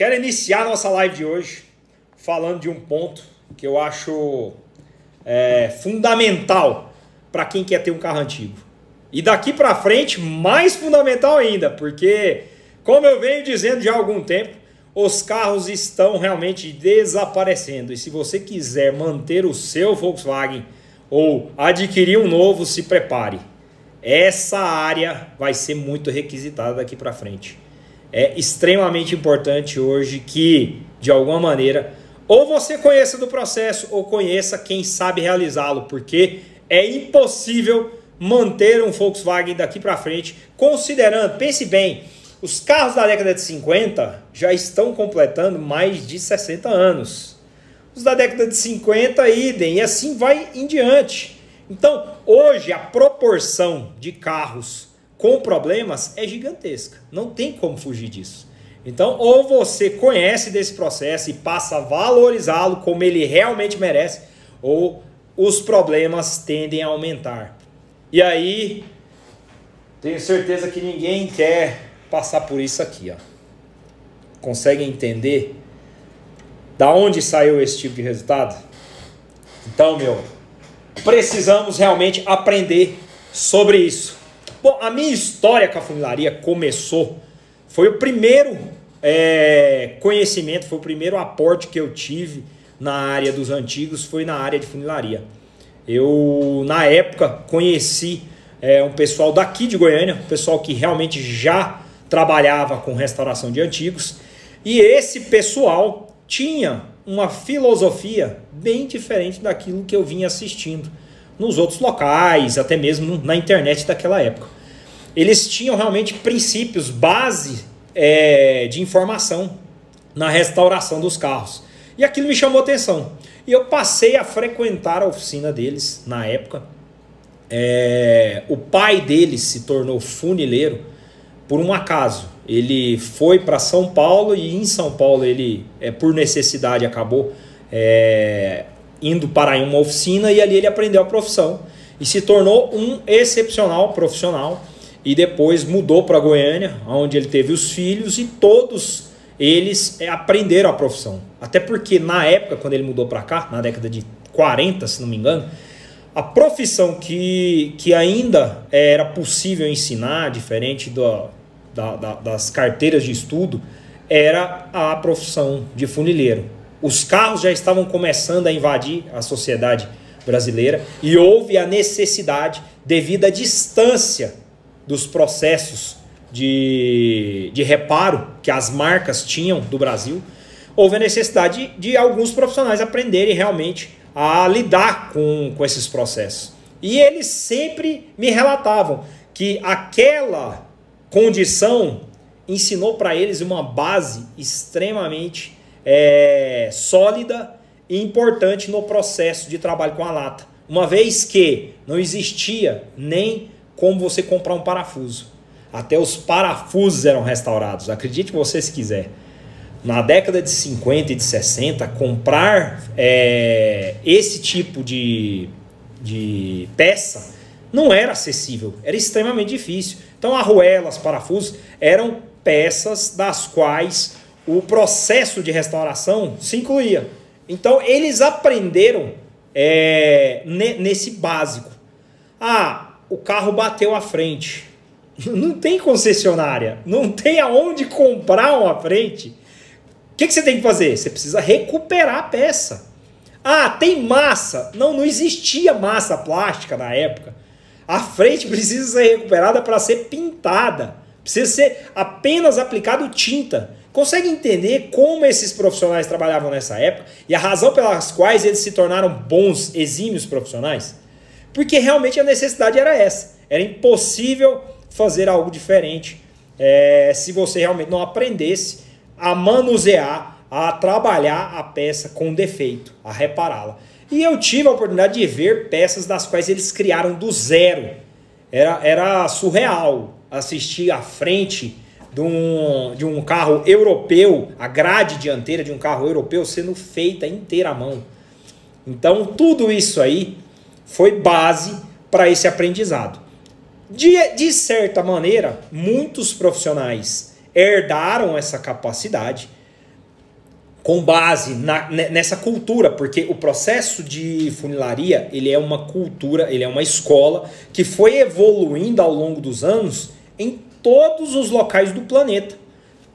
Quero iniciar nossa live de hoje falando de um ponto que eu acho é, fundamental para quem quer ter um carro antigo. E daqui para frente, mais fundamental ainda, porque, como eu venho dizendo já há algum tempo, os carros estão realmente desaparecendo. E se você quiser manter o seu Volkswagen ou adquirir um novo, se prepare. Essa área vai ser muito requisitada daqui para frente. É extremamente importante hoje que, de alguma maneira, ou você conheça do processo ou conheça quem sabe realizá-lo, porque é impossível manter um Volkswagen daqui para frente, considerando, pense bem, os carros da década de 50 já estão completando mais de 60 anos. Os da década de 50, idem, e assim vai em diante. Então, hoje a proporção de carros com problemas é gigantesca. Não tem como fugir disso. Então, ou você conhece desse processo e passa a valorizá-lo como ele realmente merece, ou os problemas tendem a aumentar. E aí, tenho certeza que ninguém quer passar por isso aqui, ó. Consegue entender da onde saiu esse tipo de resultado? Então, meu, precisamos realmente aprender sobre isso. Bom, a minha história com a funilaria começou, foi o primeiro é, conhecimento, foi o primeiro aporte que eu tive na área dos antigos, foi na área de funilaria. Eu, na época, conheci é, um pessoal daqui de Goiânia, um pessoal que realmente já trabalhava com restauração de antigos, e esse pessoal tinha uma filosofia bem diferente daquilo que eu vinha assistindo nos outros locais, até mesmo na internet daquela época. Eles tinham realmente princípios, base é, de informação na restauração dos carros. E aquilo me chamou atenção. E eu passei a frequentar a oficina deles na época. É, o pai deles se tornou funileiro por um acaso ele foi para São Paulo e em São Paulo ele, é, por necessidade, acabou é, indo para uma oficina e ali ele aprendeu a profissão e se tornou um excepcional profissional e depois mudou para Goiânia, onde ele teve os filhos e todos eles é, aprenderam a profissão. Até porque na época, quando ele mudou para cá, na década de 40, se não me engano, a profissão que, que ainda era possível ensinar, diferente do, da, da, das carteiras de estudo era a profissão de funileiro. Os carros já estavam começando a invadir a sociedade brasileira e houve a necessidade, devido à distância dos processos de, de reparo que as marcas tinham do Brasil, houve a necessidade de, de alguns profissionais aprenderem realmente a lidar com, com esses processos. E eles sempre me relatavam que aquela condição ensinou para eles uma base extremamente é, sólida e importante no processo de trabalho com a lata. Uma vez que não existia nem como você comprar um parafuso. Até os parafusos eram restaurados, acredite você se quiser. Na década de 50 e de 60, comprar é, esse tipo de, de peça não era acessível, era extremamente difícil. Então, arruelas, parafusos eram peças das quais o processo de restauração se incluía. Então, eles aprenderam é, nesse básico. Ah, o carro bateu à frente. Não tem concessionária, não tem aonde comprar uma frente. O que, que você tem que fazer? Você precisa recuperar a peça. Ah, tem massa. Não, não existia massa plástica na época. A frente precisa ser recuperada para ser pintada. Precisa ser apenas aplicado tinta. Consegue entender como esses profissionais trabalhavam nessa época e a razão pelas quais eles se tornaram bons, exímios profissionais? Porque realmente a necessidade era essa. Era impossível fazer algo diferente é, se você realmente não aprendesse a manusear, a trabalhar a peça com defeito, a repará-la. E eu tive a oportunidade de ver peças das quais eles criaram do zero. Era, era surreal assistir à frente de um, de um carro europeu, a grade dianteira de um carro europeu sendo feita inteira à mão. Então, tudo isso aí foi base para esse aprendizado. De, de certa maneira, muitos profissionais herdaram essa capacidade com base na, nessa cultura, porque o processo de funilaria ele é uma cultura, ele é uma escola que foi evoluindo ao longo dos anos em todos os locais do planeta,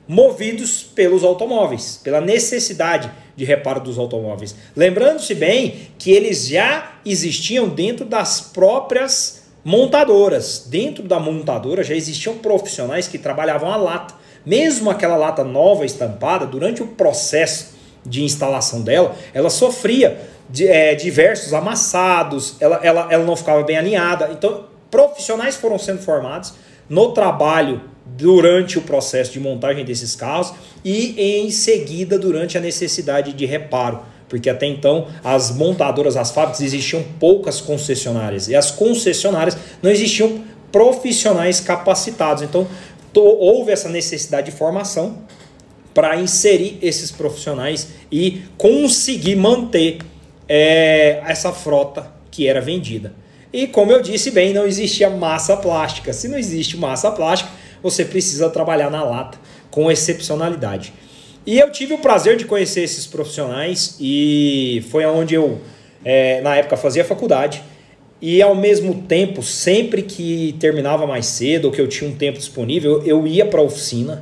movidos pelos automóveis, pela necessidade de reparo dos automóveis. Lembrando-se bem que eles já existiam dentro das próprias montadoras. Dentro da montadora já existiam profissionais que trabalhavam a lata. Mesmo aquela lata nova estampada, durante o processo de instalação dela, ela sofria de, é, diversos amassados, ela, ela, ela não ficava bem alinhada. Então, profissionais foram sendo formados no trabalho durante o processo de montagem desses carros e em seguida durante a necessidade de reparo. Porque até então as montadoras, as fábricas existiam poucas concessionárias e as concessionárias não existiam profissionais capacitados. Então houve essa necessidade de formação para inserir esses profissionais e conseguir manter é, essa frota que era vendida. E como eu disse bem, não existia massa plástica. Se não existe massa plástica, você precisa trabalhar na lata com excepcionalidade. E eu tive o prazer de conhecer esses profissionais e foi onde eu, é, na época, fazia faculdade. E ao mesmo tempo, sempre que terminava mais cedo ou que eu tinha um tempo disponível, eu ia para a oficina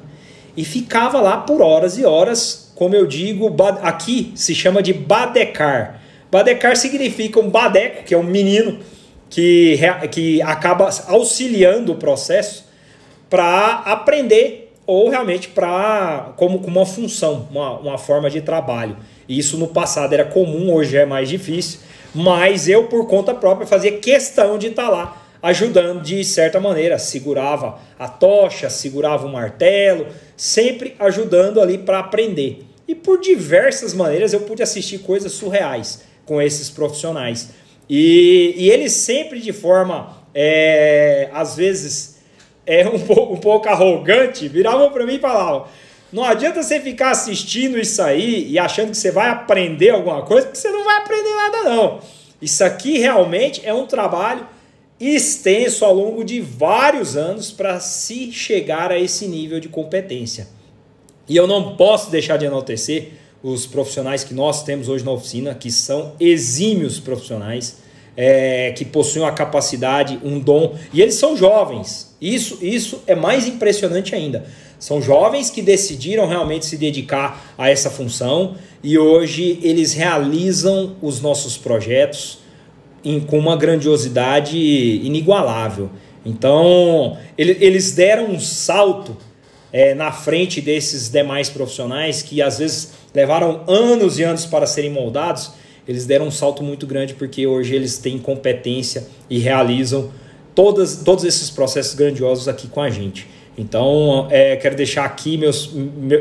e ficava lá por horas e horas. Como eu digo, aqui se chama de badecar. Badecar significa um badeco, que é um menino que, que acaba auxiliando o processo para aprender ou realmente para como, como uma função, uma, uma forma de trabalho. Isso no passado era comum, hoje é mais difícil, mas eu por conta própria fazia questão de estar tá lá ajudando de certa maneira, segurava a tocha, segurava o martelo, sempre ajudando ali para aprender. E por diversas maneiras eu pude assistir coisas surreais com esses profissionais. E, e eles sempre de forma, é, às vezes, é um pouco, um pouco arrogante, viravam para mim e falavam: não adianta você ficar assistindo isso aí e achando que você vai aprender alguma coisa, porque você não vai aprender nada, não. Isso aqui realmente é um trabalho extenso ao longo de vários anos para se chegar a esse nível de competência. E eu não posso deixar de enaltecer os profissionais que nós temos hoje na oficina, que são exímios profissionais é, que possuem uma capacidade, um dom, e eles são jovens. Isso, isso é mais impressionante ainda. São jovens que decidiram realmente se dedicar a essa função e hoje eles realizam os nossos projetos em, com uma grandiosidade inigualável. Então, ele, eles deram um salto é, na frente desses demais profissionais que às vezes levaram anos e anos para serem moldados eles deram um salto muito grande porque hoje eles têm competência e realizam todas, todos esses processos grandiosos aqui com a gente. Então, é, quero deixar aqui meus,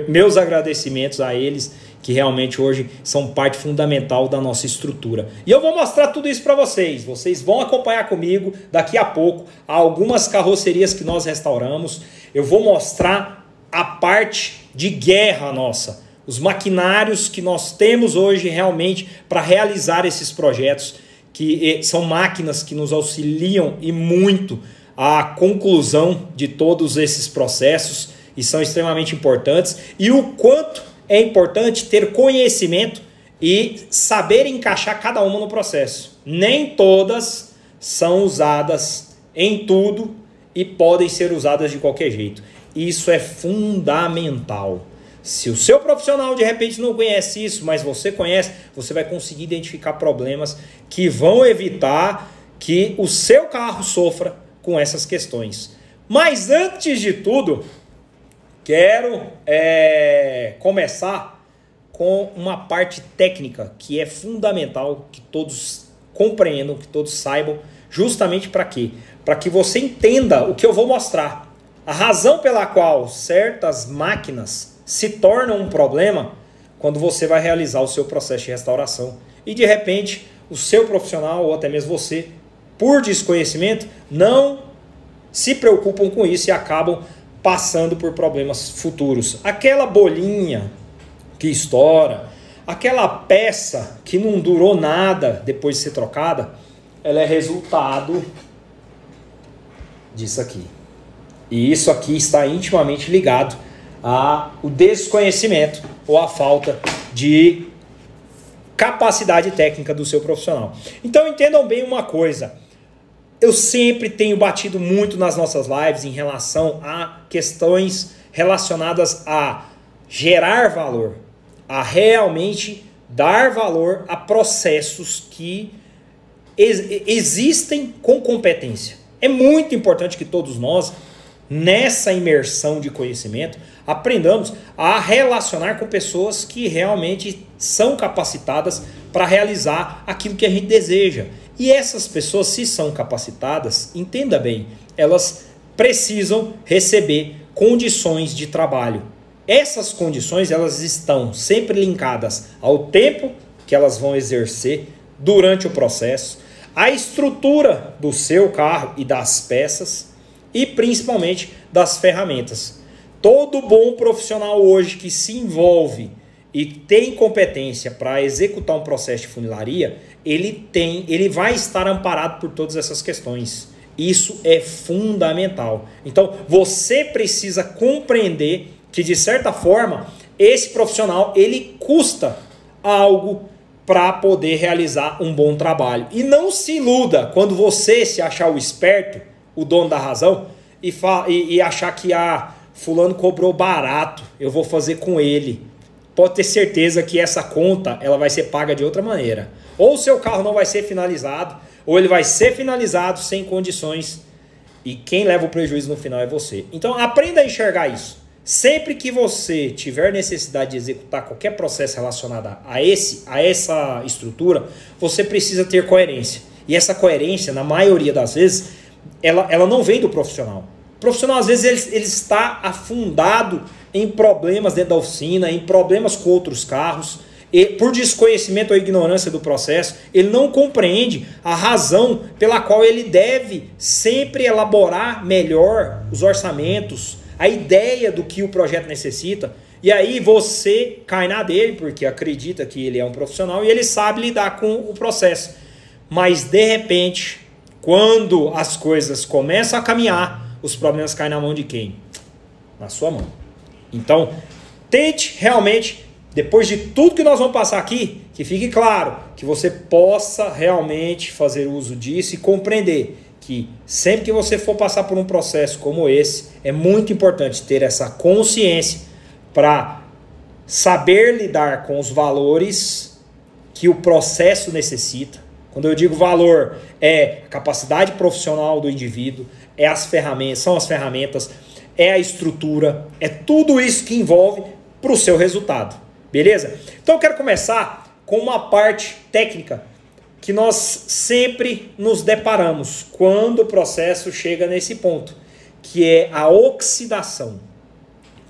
meus agradecimentos a eles, que realmente hoje são parte fundamental da nossa estrutura. E eu vou mostrar tudo isso para vocês. Vocês vão acompanhar comigo daqui a pouco algumas carrocerias que nós restauramos. Eu vou mostrar a parte de guerra nossa os maquinários que nós temos hoje realmente para realizar esses projetos, que são máquinas que nos auxiliam e muito à conclusão de todos esses processos e são extremamente importantes, e o quanto é importante ter conhecimento e saber encaixar cada uma no processo. Nem todas são usadas em tudo e podem ser usadas de qualquer jeito. Isso é fundamental. Se o seu profissional de repente não conhece isso, mas você conhece, você vai conseguir identificar problemas que vão evitar que o seu carro sofra com essas questões. Mas antes de tudo, quero é, começar com uma parte técnica que é fundamental que todos compreendam, que todos saibam, justamente para quê? Para que você entenda o que eu vou mostrar. A razão pela qual certas máquinas se torna um problema quando você vai realizar o seu processo de restauração. E de repente, o seu profissional ou até mesmo você, por desconhecimento, não se preocupam com isso e acabam passando por problemas futuros. Aquela bolinha que estoura, aquela peça que não durou nada depois de ser trocada, ela é resultado disso aqui. E isso aqui está intimamente ligado a o desconhecimento ou a falta de capacidade técnica do seu profissional. Então entendam bem uma coisa. Eu sempre tenho batido muito nas nossas lives em relação a questões relacionadas a gerar valor, a realmente dar valor a processos que ex existem com competência. É muito importante que todos nós, nessa imersão de conhecimento, aprendamos a relacionar com pessoas que realmente são capacitadas para realizar aquilo que a gente deseja. E essas pessoas, se são capacitadas, entenda bem, elas precisam receber condições de trabalho. Essas condições elas estão sempre linkadas ao tempo que elas vão exercer durante o processo, à estrutura do seu carro e das peças e principalmente das ferramentas. Todo bom profissional hoje que se envolve e tem competência para executar um processo de funilaria, ele tem, ele vai estar amparado por todas essas questões. Isso é fundamental. Então, você precisa compreender que de certa forma esse profissional ele custa algo para poder realizar um bom trabalho. E não se iluda quando você se achar o esperto, o dono da razão, e, e, e achar que ah, fulano cobrou barato, eu vou fazer com ele. Pode ter certeza que essa conta ela vai ser paga de outra maneira. Ou o seu carro não vai ser finalizado, ou ele vai ser finalizado sem condições. E quem leva o prejuízo no final é você. Então aprenda a enxergar isso. Sempre que você tiver necessidade de executar qualquer processo relacionado a, esse, a essa estrutura, você precisa ter coerência. E essa coerência, na maioria das vezes, ela, ela não vem do profissional profissional, às vezes, ele, ele está afundado em problemas dentro da oficina, em problemas com outros carros, e por desconhecimento ou ignorância do processo, ele não compreende a razão pela qual ele deve sempre elaborar melhor os orçamentos, a ideia do que o projeto necessita. E aí você cai na dele, porque acredita que ele é um profissional e ele sabe lidar com o processo. Mas de repente, quando as coisas começam a caminhar, os problemas caem na mão de quem? Na sua mão. Então, tente realmente, depois de tudo que nós vamos passar aqui, que fique claro que você possa realmente fazer uso disso e compreender que sempre que você for passar por um processo como esse, é muito importante ter essa consciência para saber lidar com os valores que o processo necessita. Quando eu digo valor, é capacidade profissional do indivíduo, é as ferramentas, são as ferramentas, é a estrutura, é tudo isso que envolve para o seu resultado. Beleza? Então eu quero começar com uma parte técnica que nós sempre nos deparamos quando o processo chega nesse ponto, que é a oxidação.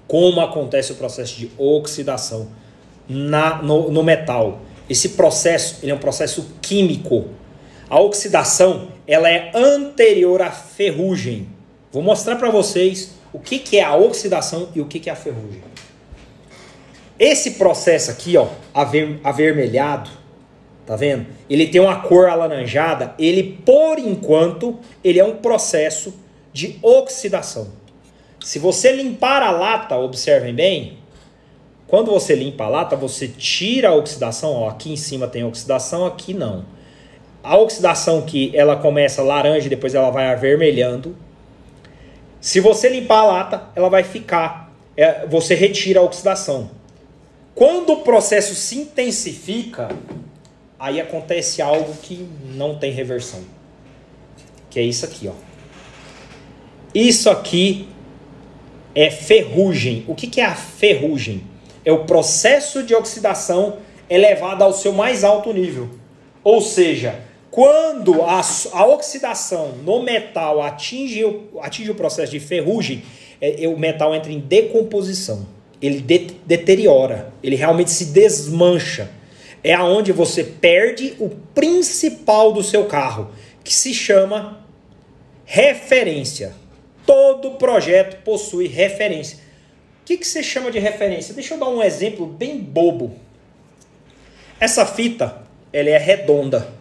Como acontece o processo de oxidação na, no, no metal? Esse processo ele é um processo químico. A oxidação ela é anterior à ferrugem. Vou mostrar para vocês o que, que é a oxidação e o que, que é a ferrugem. Esse processo aqui, ó, aver, avermelhado, tá vendo? Ele tem uma cor alaranjada, ele por enquanto, ele é um processo de oxidação. Se você limpar a lata, observem bem, quando você limpa a lata, você tira a oxidação, ó, aqui em cima tem oxidação, aqui não. A oxidação que ela começa laranja e depois ela vai avermelhando. Se você limpar a lata, ela vai ficar. É, você retira a oxidação. Quando o processo se intensifica, aí acontece algo que não tem reversão. Que é isso aqui, ó. Isso aqui é ferrugem. O que, que é a ferrugem? É o processo de oxidação elevado ao seu mais alto nível. Ou seja, quando a, a oxidação no metal atinge, atinge o processo de ferrugem, é, é, o metal entra em decomposição. Ele de, deteriora, ele realmente se desmancha. É aonde você perde o principal do seu carro, que se chama referência. Todo projeto possui referência. O que, que você chama de referência? Deixa eu dar um exemplo bem bobo. Essa fita, ela é redonda.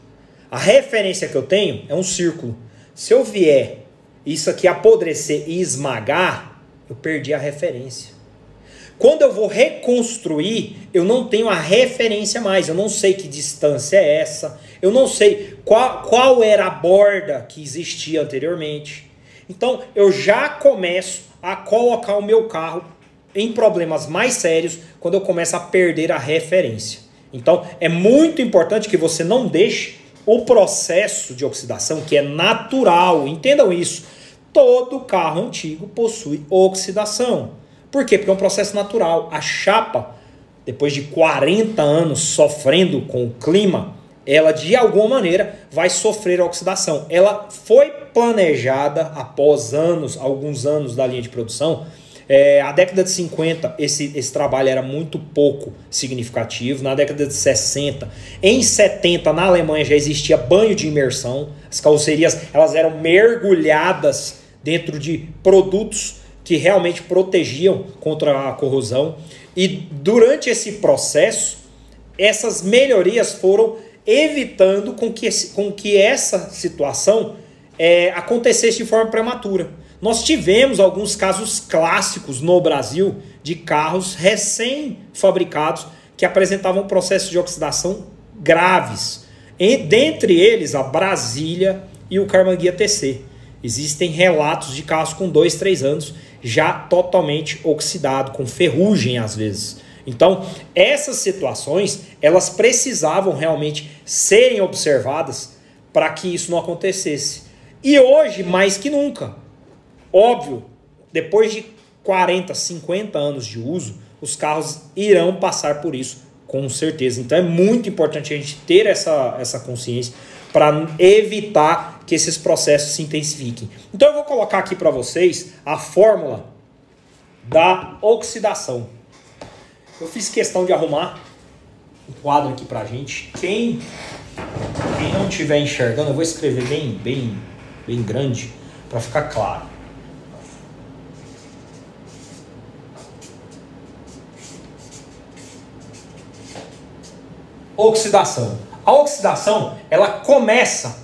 A referência que eu tenho é um círculo. Se eu vier isso aqui apodrecer e esmagar, eu perdi a referência. Quando eu vou reconstruir, eu não tenho a referência mais, eu não sei que distância é essa, eu não sei qual, qual era a borda que existia anteriormente. Então eu já começo a colocar o meu carro em problemas mais sérios quando eu começo a perder a referência. Então é muito importante que você não deixe o processo de oxidação, que é natural, entendam isso. Todo carro antigo possui oxidação. Por quê? Porque é um processo natural. A chapa, depois de 40 anos sofrendo com o clima, ela de alguma maneira vai sofrer oxidação. Ela foi planejada após anos, alguns anos da linha de produção. É, a década de 50, esse, esse trabalho era muito pouco significativo. Na década de 60, em 70, na Alemanha já existia banho de imersão. As carrocerias elas eram mergulhadas dentro de produtos que realmente protegiam contra a corrosão. E durante esse processo, essas melhorias foram evitando com que, com que essa situação é, acontecesse de forma prematura. Nós tivemos alguns casos clássicos no Brasil de carros recém-fabricados que apresentavam processos de oxidação graves. E, dentre eles, a Brasília e o Carmanguia TC. Existem relatos de carros com 2, 3 anos já totalmente oxidado, com ferrugem às vezes. Então, essas situações, elas precisavam realmente serem observadas para que isso não acontecesse. E hoje, mais que nunca, óbvio, depois de 40, 50 anos de uso, os carros irão passar por isso, com certeza. Então, é muito importante a gente ter essa, essa consciência para evitar que esses processos se intensifiquem. Então eu vou colocar aqui para vocês a fórmula da oxidação. Eu fiz questão de arrumar um quadro aqui para gente. Quem, quem não estiver enxergando, eu vou escrever bem, bem, bem grande para ficar claro. Oxidação. A oxidação, ela começa,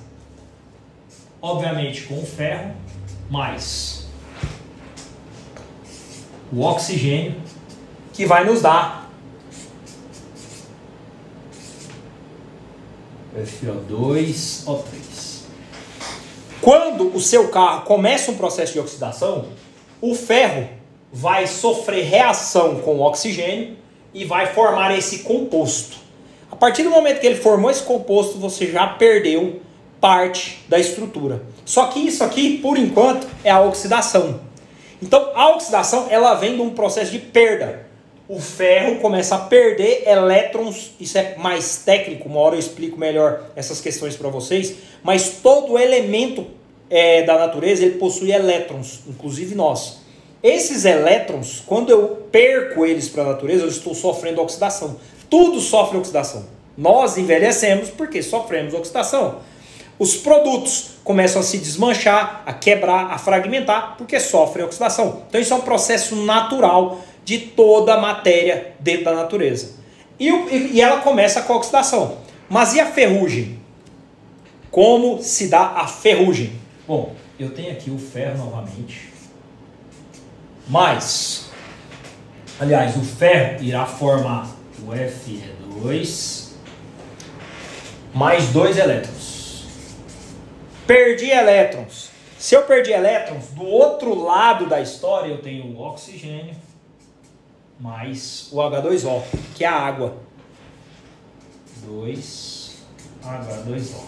obviamente, com o ferro, mais o oxigênio, que vai nos dar FO2, O3. Quando o seu carro começa um processo de oxidação, o ferro vai sofrer reação com o oxigênio e vai formar esse composto. A partir do momento que ele formou esse composto, você já perdeu parte da estrutura. Só que isso aqui, por enquanto, é a oxidação. Então, a oxidação ela vem de um processo de perda. O ferro começa a perder elétrons, isso é mais técnico, uma hora eu explico melhor essas questões para vocês, mas todo elemento é, da natureza ele possui elétrons, inclusive nós. Esses elétrons, quando eu perco eles para a natureza, eu estou sofrendo oxidação. Tudo sofre oxidação. Nós envelhecemos porque sofremos oxidação. Os produtos começam a se desmanchar, a quebrar, a fragmentar, porque sofrem oxidação. Então isso é um processo natural de toda a matéria dentro da natureza. E, e ela começa com a oxidação. Mas e a ferrugem? Como se dá a ferrugem? Bom, eu tenho aqui o ferro novamente. Mas, aliás, o ferro irá formar o Fe2 mais dois elétrons. Perdi elétrons. Se eu perdi elétrons, do outro lado da história eu tenho o oxigênio mais o H2O, que é a água. 2 H2O.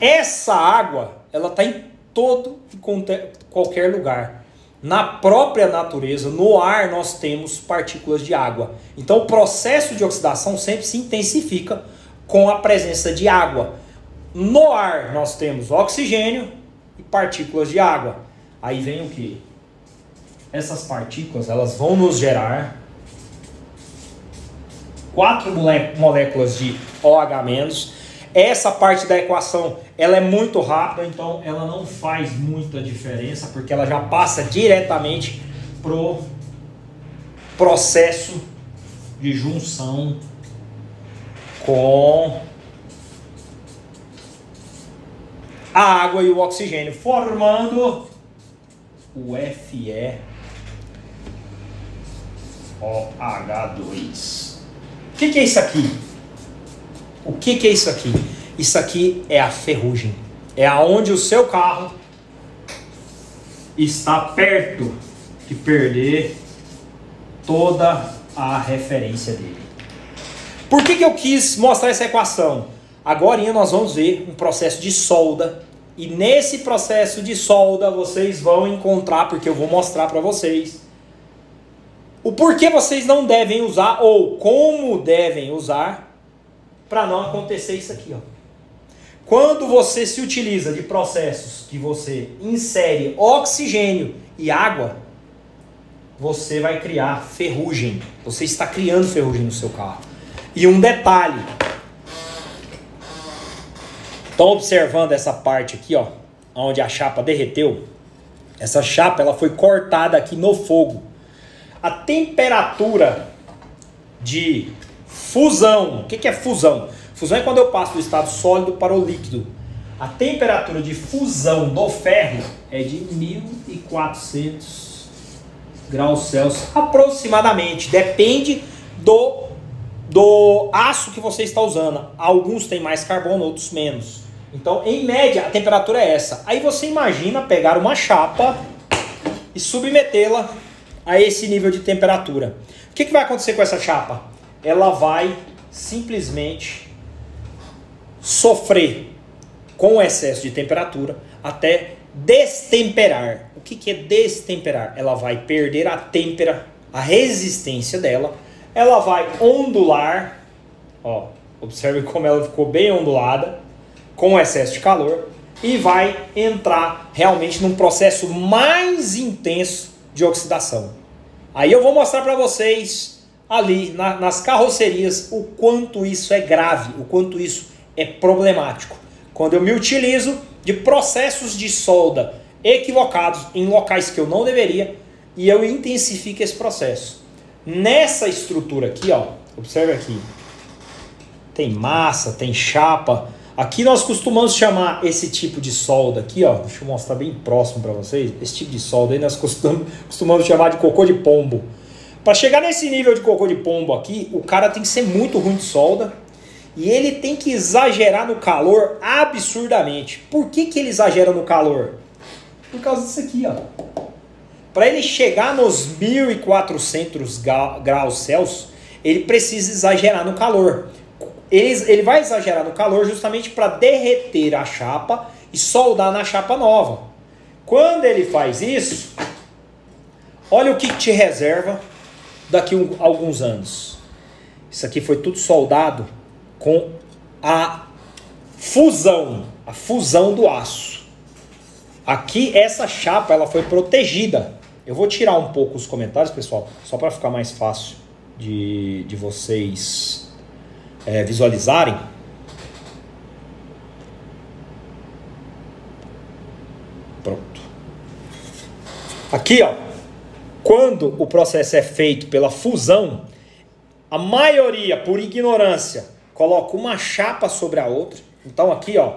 Essa água, ela está em todo e qualquer lugar na própria natureza, no ar, nós temos partículas de água. Então, o processo de oxidação sempre se intensifica com a presença de água. No ar, nós temos oxigênio e partículas de água. Aí vem o que? Essas partículas elas vão nos gerar quatro moléculas de OH-, essa parte da equação ela é muito rápida, então ela não faz muita diferença, porque ela já passa diretamente pro processo de junção com a água e o oxigênio, formando o Fe OH2. O que, que é isso aqui? O que, que é isso aqui? Isso aqui é a ferrugem. É aonde o seu carro está perto de perder toda a referência dele. Por que, que eu quis mostrar essa equação? Agora nós vamos ver um processo de solda. E nesse processo de solda vocês vão encontrar, porque eu vou mostrar para vocês, o porquê vocês não devem usar ou como devem usar para não acontecer isso aqui. Ó. Quando você se utiliza de processos que você insere oxigênio e água, você vai criar ferrugem. Você está criando ferrugem no seu carro. E um detalhe. Estão observando essa parte aqui, ó, onde a chapa derreteu? Essa chapa ela foi cortada aqui no fogo. A temperatura de fusão. O que, é fusão? Fusão é quando eu passo do estado sólido para o líquido. A temperatura de fusão do ferro é de 1400 graus Celsius aproximadamente. Depende do, do aço que você está usando. Alguns têm mais carbono, outros menos. Então, em média, a temperatura é essa. Aí você imagina pegar uma chapa e submetê-la a esse nível de temperatura. O que, que vai acontecer com essa chapa? Ela vai simplesmente sofrer com o excesso de temperatura até destemperar. O que, que é destemperar? Ela vai perder a têmpera, a resistência dela, ela vai ondular, ó, observe como ela ficou bem ondulada, com excesso de calor, e vai entrar realmente num processo mais intenso de oxidação. Aí eu vou mostrar para vocês ali na, nas carrocerias o quanto isso é grave, o quanto isso é problemático. Quando eu me utilizo de processos de solda equivocados em locais que eu não deveria e eu intensifico esse processo. Nessa estrutura aqui, ó, observe aqui. Tem massa, tem chapa, Aqui nós costumamos chamar esse tipo de solda aqui, ó, deixa eu mostrar bem próximo para vocês, esse tipo de solda aí nós costumamos, costumamos chamar de cocô de pombo. Para chegar nesse nível de cocô de pombo aqui, o cara tem que ser muito ruim de solda e ele tem que exagerar no calor absurdamente. Por que, que ele exagera no calor? Por causa disso aqui, ó. Para ele chegar nos 1400 graus Celsius, ele precisa exagerar no calor ele, ele vai exagerar no calor justamente para derreter a chapa e soldar na chapa nova. Quando ele faz isso, olha o que te reserva daqui a alguns anos. Isso aqui foi tudo soldado com a fusão, a fusão do aço. Aqui essa chapa ela foi protegida. Eu vou tirar um pouco os comentários, pessoal, só para ficar mais fácil de, de vocês é, visualizarem, pronto. Aqui, ó, quando o processo é feito pela fusão, a maioria, por ignorância, coloca uma chapa sobre a outra. Então aqui, ó,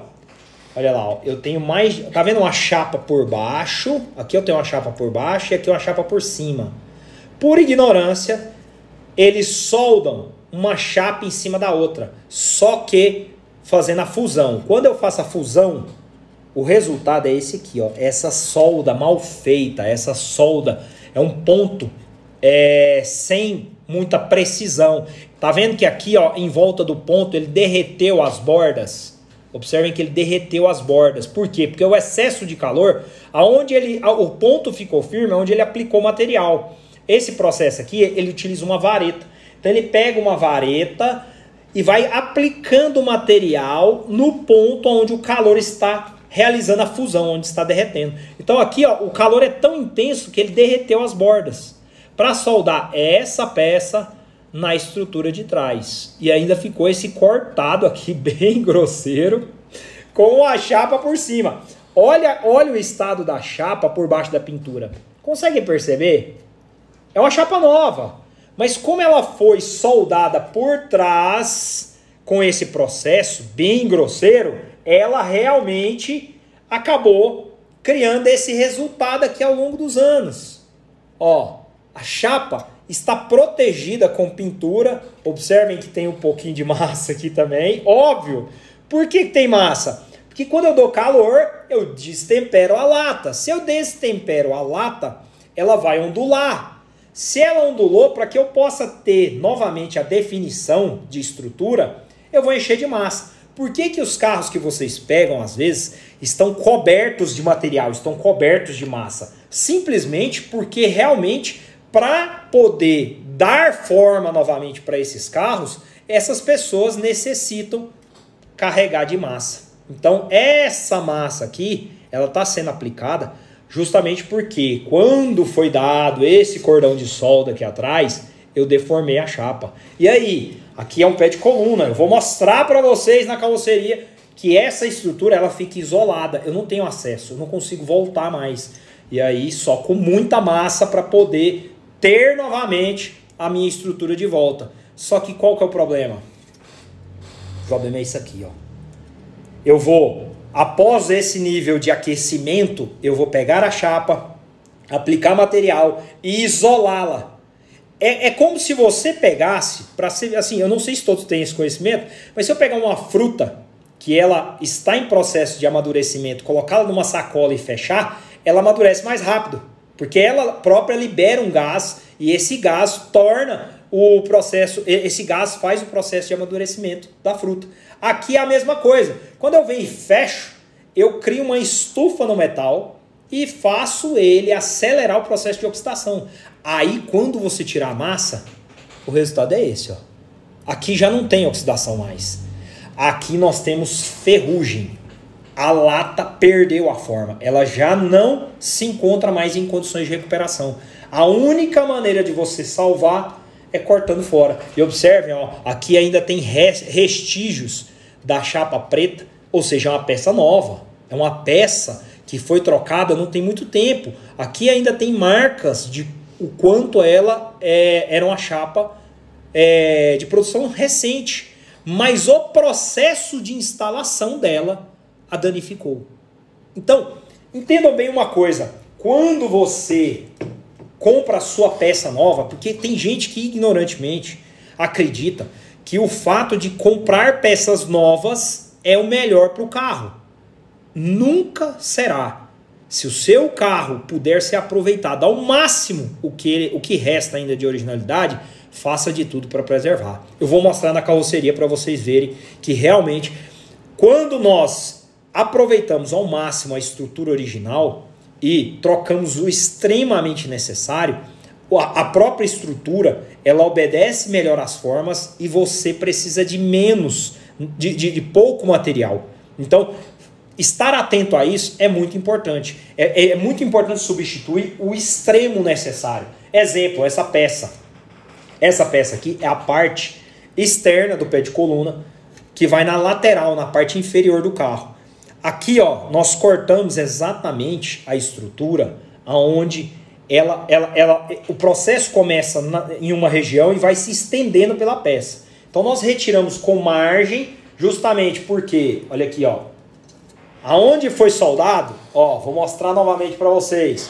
olha lá, ó, eu tenho mais, tá vendo uma chapa por baixo? Aqui eu tenho uma chapa por baixo e aqui uma chapa por cima. Por ignorância, eles soldam uma chapa em cima da outra, só que fazendo a fusão. Quando eu faço a fusão, o resultado é esse aqui, ó, essa solda mal feita, essa solda é um ponto é, sem muita precisão. Tá vendo que aqui, ó, em volta do ponto, ele derreteu as bordas. Observem que ele derreteu as bordas. Por quê? Porque o excesso de calor, aonde ele, o ponto ficou firme, é onde ele aplicou o material. Esse processo aqui, ele utiliza uma vareta. Então ele pega uma vareta e vai aplicando o material no ponto onde o calor está realizando a fusão, onde está derretendo. Então aqui ó, o calor é tão intenso que ele derreteu as bordas para soldar essa peça na estrutura de trás. E ainda ficou esse cortado aqui bem grosseiro com a chapa por cima. Olha, olha o estado da chapa por baixo da pintura. Consegue perceber? É uma chapa nova. Mas como ela foi soldada por trás com esse processo bem grosseiro, ela realmente acabou criando esse resultado aqui ao longo dos anos. Ó, a chapa está protegida com pintura. Observem que tem um pouquinho de massa aqui também, óbvio. Por que, tem massa? Porque quando eu dou calor, eu destempero a lata. Se eu destempero a lata, ela vai ondular. Se ela ondulou, para que eu possa ter novamente a definição de estrutura, eu vou encher de massa. Por que, que os carros que vocês pegam, às vezes, estão cobertos de material, estão cobertos de massa? Simplesmente porque realmente, para poder dar forma novamente para esses carros, essas pessoas necessitam carregar de massa. Então, essa massa aqui, ela está sendo aplicada justamente porque quando foi dado esse cordão de solda aqui atrás, eu deformei a chapa. E aí, aqui é um pé de coluna. Eu vou mostrar para vocês na carroceria que essa estrutura ela fica isolada. Eu não tenho acesso, eu não consigo voltar mais. E aí, só com muita massa para poder ter novamente a minha estrutura de volta. Só que qual que é o problema? O problema é isso aqui, ó. Eu vou Após esse nível de aquecimento, eu vou pegar a chapa, aplicar material e isolá-la. É, é como se você pegasse, para ser assim, eu não sei se todos têm esse conhecimento, mas se eu pegar uma fruta que ela está em processo de amadurecimento, colocá-la numa sacola e fechar, ela amadurece mais rápido, porque ela própria libera um gás e esse gás torna o processo, esse gás faz o processo de amadurecimento da fruta. Aqui é a mesma coisa. Quando eu venho e fecho, eu crio uma estufa no metal e faço ele acelerar o processo de oxidação. Aí, quando você tirar a massa, o resultado é esse. Ó. Aqui já não tem oxidação mais. Aqui nós temos ferrugem. A lata perdeu a forma. Ela já não se encontra mais em condições de recuperação. A única maneira de você salvar é cortando fora. E observem, ó, aqui ainda tem restígios da chapa preta, ou seja, é uma peça nova. É uma peça que foi trocada não tem muito tempo. Aqui ainda tem marcas de o quanto ela é, era uma chapa é, de produção recente. Mas o processo de instalação dela a danificou. Então, entendam bem uma coisa. Quando você compra a sua peça nova, porque tem gente que ignorantemente acredita que o fato de comprar peças novas é o melhor para o carro. Nunca será. Se o seu carro puder ser aproveitado ao máximo o que, o que resta ainda de originalidade, faça de tudo para preservar. Eu vou mostrar na carroceria para vocês verem que realmente, quando nós aproveitamos ao máximo a estrutura original, e trocamos o extremamente necessário, a própria estrutura ela obedece melhor às formas e você precisa de menos, de, de, de pouco material. Então, estar atento a isso é muito importante. É, é, muito importante substituir o extremo necessário. Exemplo, essa peça. Essa peça aqui é a parte externa do pé de coluna que vai na lateral, na parte inferior do carro. Aqui, ó, nós cortamos exatamente a estrutura aonde ela, ela, ela, o processo começa na, em uma região e vai se estendendo pela peça. Então nós retiramos com margem, justamente porque, olha aqui, ó, aonde foi soldado, ó, vou mostrar novamente para vocês.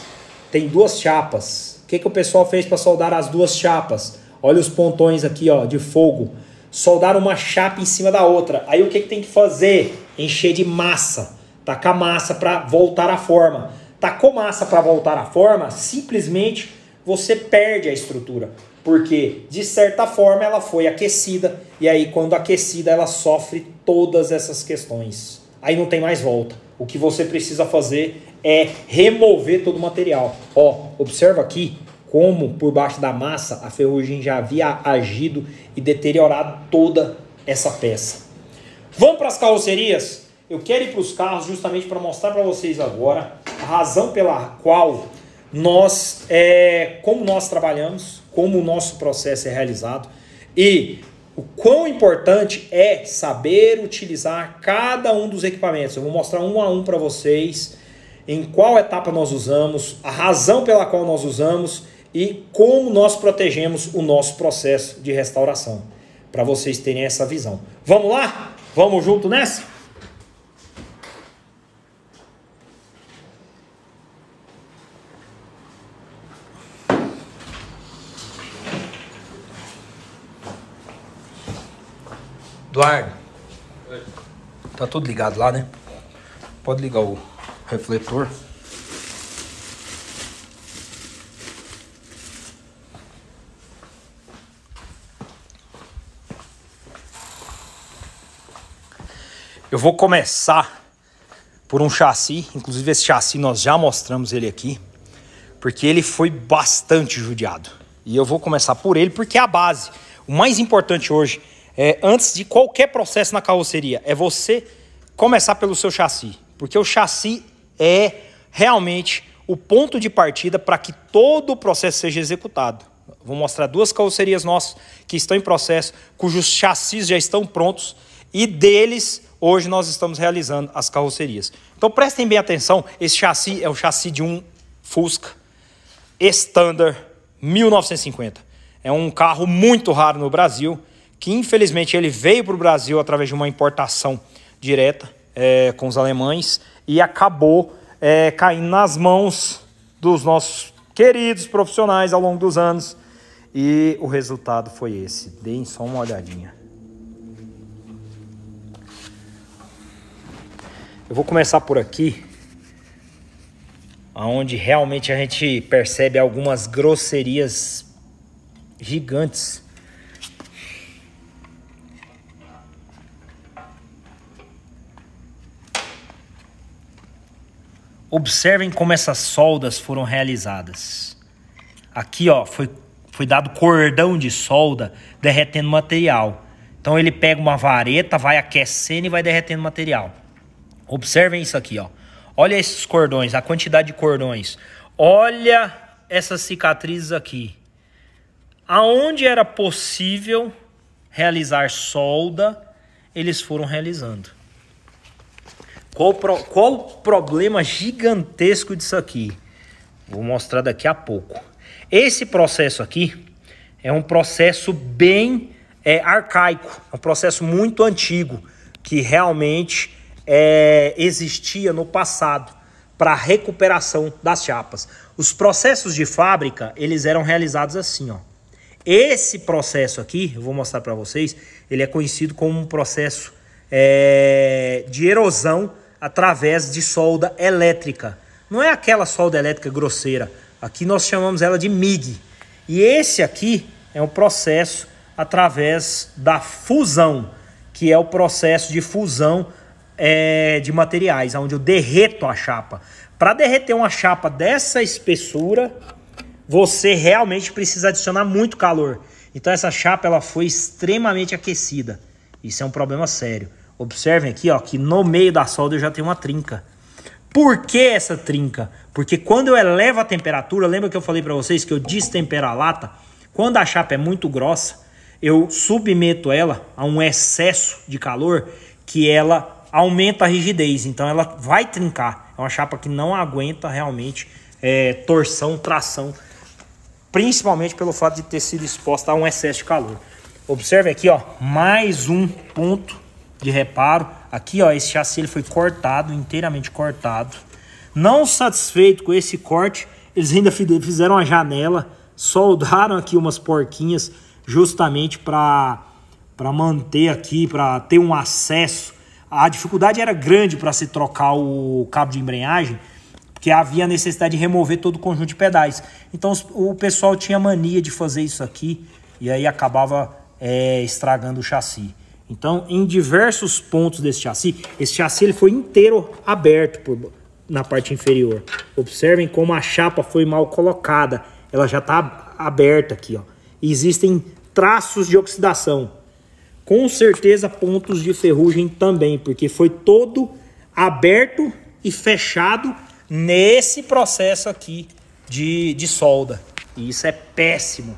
Tem duas chapas. O que, que o pessoal fez para soldar as duas chapas? Olha os pontões aqui, ó, de fogo. Soldar uma chapa em cima da outra. Aí o que, que tem que fazer? encher de massa, tacar massa para voltar à forma. Tacou massa para voltar à forma, simplesmente você perde a estrutura, porque de certa forma ela foi aquecida e aí quando aquecida ela sofre todas essas questões. Aí não tem mais volta. O que você precisa fazer é remover todo o material. Ó, observa aqui como por baixo da massa a ferrugem já havia agido e deteriorado toda essa peça. Vamos para as carrocerias? Eu quero ir para os carros justamente para mostrar para vocês agora a razão pela qual nós, é, como nós trabalhamos, como o nosso processo é realizado e o quão importante é saber utilizar cada um dos equipamentos. Eu vou mostrar um a um para vocês em qual etapa nós usamos, a razão pela qual nós usamos e como nós protegemos o nosso processo de restauração, para vocês terem essa visão. Vamos lá? Vamos junto nessa? Eduardo. Tá tudo ligado lá, né? Pode ligar o refletor. Eu vou começar por um chassi, inclusive esse chassi nós já mostramos ele aqui, porque ele foi bastante judiado. E eu vou começar por ele porque é a base. O mais importante hoje, é, antes de qualquer processo na carroceria, é você começar pelo seu chassi, porque o chassi é realmente o ponto de partida para que todo o processo seja executado. Vou mostrar duas carrocerias nossas que estão em processo, cujos chassis já estão prontos e deles hoje nós estamos realizando as carrocerias. Então prestem bem atenção, esse chassi é o chassi de um Fusca Standard 1950. É um carro muito raro no Brasil, que infelizmente ele veio para o Brasil através de uma importação direta é, com os alemães e acabou é, caindo nas mãos dos nossos queridos profissionais ao longo dos anos. E o resultado foi esse. Deem só uma olhadinha. Eu vou começar por aqui, onde realmente a gente percebe algumas grosserias gigantes. Observem como essas soldas foram realizadas. Aqui, ó, foi, foi dado cordão de solda derretendo material. Então ele pega uma vareta, vai aquecendo e vai derretendo material. Observem isso aqui, ó. Olha esses cordões, a quantidade de cordões. Olha essas cicatrizes aqui. Aonde era possível realizar solda, eles foram realizando. Qual, pro, qual o problema gigantesco disso aqui? Vou mostrar daqui a pouco. Esse processo aqui é um processo bem é, arcaico, é um processo muito antigo, que realmente é, existia no passado para recuperação das chapas. Os processos de fábrica, eles eram realizados assim, ó. Esse processo aqui, eu vou mostrar para vocês, ele é conhecido como um processo é, de erosão através de solda elétrica. Não é aquela solda elétrica grosseira. Aqui nós chamamos ela de MIG. E esse aqui é um processo através da fusão, que é o processo de fusão é, de materiais, onde eu derreto a chapa. Para derreter uma chapa dessa espessura, você realmente precisa adicionar muito calor. Então essa chapa ela foi extremamente aquecida. Isso é um problema sério. Observem aqui ó, que no meio da solda eu já tenho uma trinca. Por que essa trinca? Porque quando eu elevo a temperatura, lembra que eu falei para vocês que eu destempero a lata? Quando a chapa é muito grossa, eu submeto ela a um excesso de calor que ela aumenta a rigidez, então ela vai trincar. É uma chapa que não aguenta realmente é, torção, tração, principalmente pelo fato de ter sido exposta a um excesso de calor. Observe aqui, ó, mais um ponto de reparo. Aqui, ó, esse chassi ele foi cortado, inteiramente cortado. Não satisfeito com esse corte, eles ainda fizeram uma janela, soldaram aqui umas porquinhas justamente para para manter aqui, para ter um acesso a dificuldade era grande para se trocar o cabo de embreagem, porque havia necessidade de remover todo o conjunto de pedais. Então o pessoal tinha mania de fazer isso aqui e aí acabava é, estragando o chassi. Então, em diversos pontos desse chassi, esse chassi ele foi inteiro aberto por, na parte inferior. Observem como a chapa foi mal colocada. Ela já está aberta aqui. Ó. Existem traços de oxidação com certeza pontos de ferrugem também, porque foi todo aberto e fechado nesse processo aqui de, de solda. E isso é péssimo.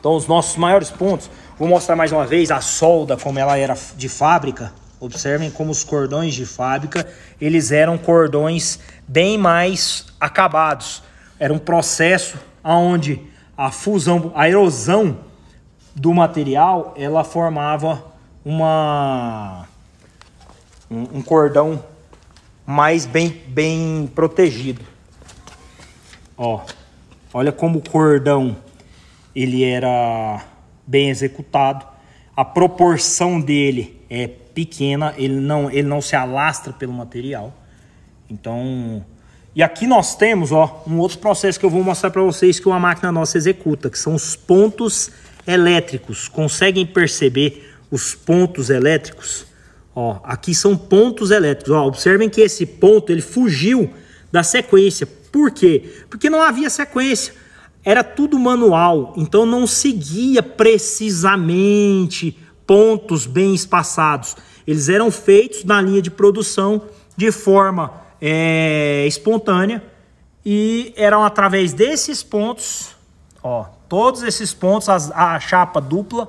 Então os nossos maiores pontos, vou mostrar mais uma vez a solda como ela era de fábrica. Observem como os cordões de fábrica, eles eram cordões bem mais acabados. Era um processo onde a fusão, a erosão do material, ela formava uma um, um cordão mais bem, bem protegido. Ó, olha como o cordão ele era bem executado. a proporção dele é pequena, ele não, ele não se alastra pelo material. Então, e aqui nós temos, ó, um outro processo que eu vou mostrar para vocês que uma máquina nossa executa, que são os pontos elétricos. Conseguem perceber os pontos elétricos? Ó, aqui são pontos elétricos. Ó, observem que esse ponto ele fugiu da sequência. Por quê? Porque não havia sequência. Era tudo manual, então não seguia precisamente pontos bem espaçados. Eles eram feitos na linha de produção de forma é, espontânea e eram através desses pontos, ó, todos esses pontos, as, a chapa dupla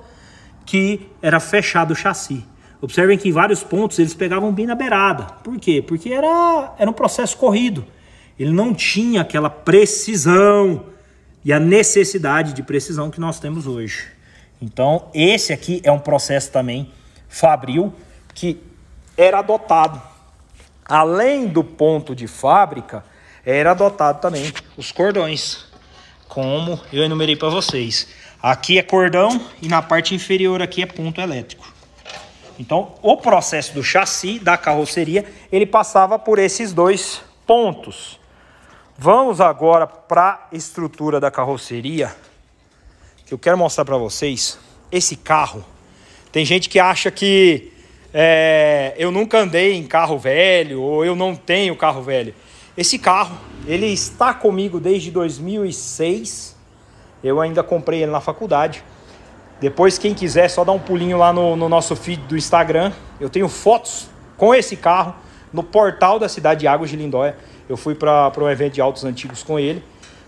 que era fechado o chassi. Observem que em vários pontos eles pegavam bem na beirada. Por quê? Porque era, era um processo corrido. Ele não tinha aquela precisão e a necessidade de precisão que nós temos hoje. Então, esse aqui é um processo também fabril que era adotado. Além do ponto de fábrica, era adotado também os cordões, como eu enumerei para vocês. Aqui é cordão e na parte inferior aqui é ponto elétrico. Então, o processo do chassi, da carroceria, ele passava por esses dois pontos. Vamos agora para a estrutura da carroceria, que eu quero mostrar para vocês. Esse carro, tem gente que acha que é, eu nunca andei em carro velho ou eu não tenho carro velho. Esse carro, ele está comigo desde 2006. Eu ainda comprei ele na faculdade. Depois, quem quiser, só dá um pulinho lá no, no nosso feed do Instagram. Eu tenho fotos com esse carro no portal da cidade de Águas de Lindóia. Eu fui para um evento de autos antigos com ele.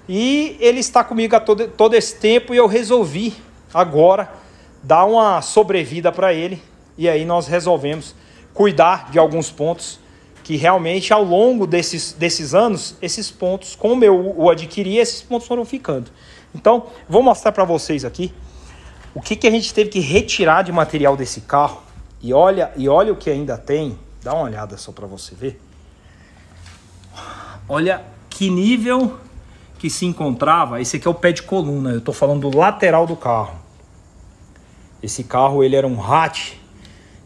E ele está comigo há todo, todo esse tempo e eu resolvi agora dar uma sobrevida para ele e aí nós resolvemos cuidar de alguns pontos que realmente ao longo desses, desses anos, esses pontos, como eu o adquiri, esses pontos foram ficando. Então, vou mostrar para vocês aqui o que, que a gente teve que retirar de material desse carro. E olha, e olha o que ainda tem. Dá uma olhada só para você ver. Olha que nível que se encontrava. Esse aqui é o pé de coluna. Eu estou falando do lateral do carro. Esse carro ele era um hatch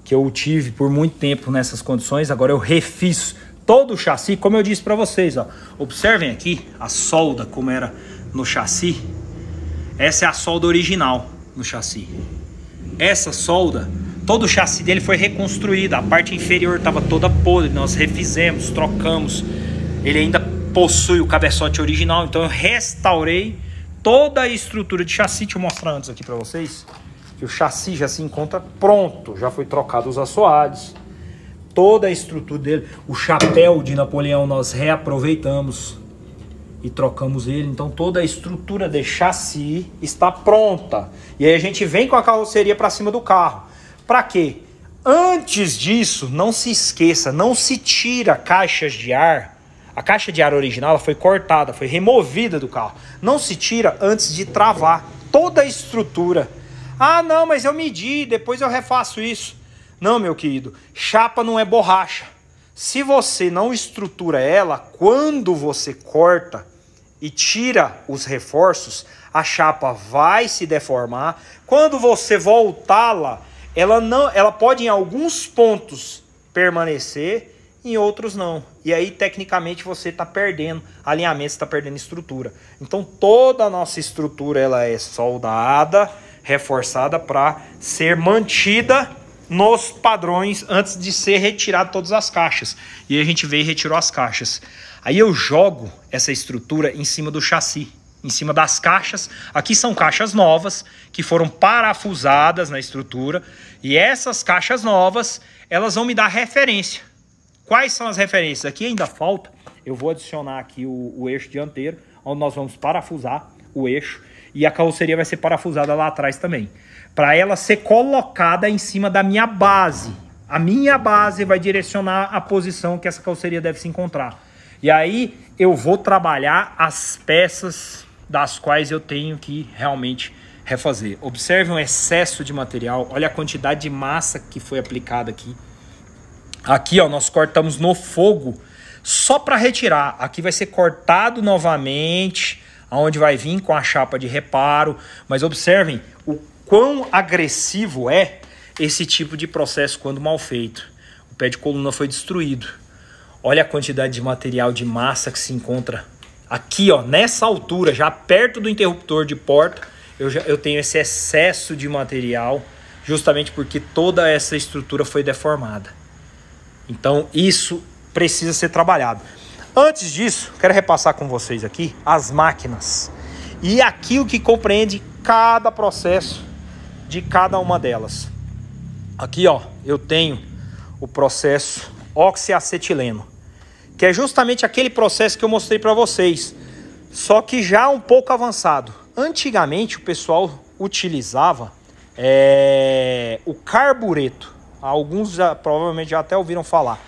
que eu tive por muito tempo nessas condições. Agora eu refiz todo o chassi, como eu disse para vocês, ó. Observem aqui a solda como era no chassi. Essa é a solda original no chassi. Essa solda, todo o chassi dele foi reconstruído. A parte inferior estava toda podre. Nós refizemos, trocamos. Ele ainda possui o cabeçote original, então eu restaurei toda a estrutura de chassi. Deixa eu mostrar antes aqui para vocês que o chassi já se encontra pronto, já foi trocado os assoalhos, toda a estrutura dele, o chapéu de Napoleão nós reaproveitamos e trocamos ele, então toda a estrutura de chassi está pronta. E aí a gente vem com a carroceria para cima do carro. Para quê? Antes disso, não se esqueça, não se tira caixas de ar. A caixa de ar original foi cortada, foi removida do carro. Não se tira antes de travar toda a estrutura ah, não, mas eu medi, depois eu refaço isso. Não, meu querido, chapa não é borracha. Se você não estrutura ela, quando você corta e tira os reforços, a chapa vai se deformar. Quando você voltá-la, ela não, ela pode em alguns pontos permanecer, em outros não. E aí tecnicamente você está perdendo alinhamento, está perdendo estrutura. Então toda a nossa estrutura ela é soldada reforçada para ser mantida nos padrões antes de ser retirado todas as caixas. E a gente veio e retirou as caixas. Aí eu jogo essa estrutura em cima do chassi, em cima das caixas. Aqui são caixas novas que foram parafusadas na estrutura e essas caixas novas, elas vão me dar referência. Quais são as referências? Aqui ainda falta, eu vou adicionar aqui o, o eixo dianteiro, onde nós vamos parafusar o eixo e a carroceria vai ser parafusada lá atrás também. Para ela ser colocada em cima da minha base. A minha base vai direcionar a posição que essa carroceria deve se encontrar. E aí eu vou trabalhar as peças das quais eu tenho que realmente refazer. Observe o excesso de material, olha a quantidade de massa que foi aplicada aqui. Aqui, ó, nós cortamos no fogo só para retirar. Aqui vai ser cortado novamente aonde vai vir com a chapa de reparo. Mas observem o quão agressivo é esse tipo de processo quando mal feito. O pé de coluna foi destruído. Olha a quantidade de material de massa que se encontra aqui, ó, nessa altura, já perto do interruptor de porta. Eu, já, eu tenho esse excesso de material, justamente porque toda essa estrutura foi deformada. Então, isso precisa ser trabalhado. Antes disso, quero repassar com vocês aqui as máquinas e aquilo que compreende cada processo de cada uma delas. Aqui, ó, eu tenho o processo oxiacetileno, que é justamente aquele processo que eu mostrei para vocês, só que já um pouco avançado. Antigamente o pessoal utilizava é, o carbureto. Alguns já, provavelmente já até ouviram falar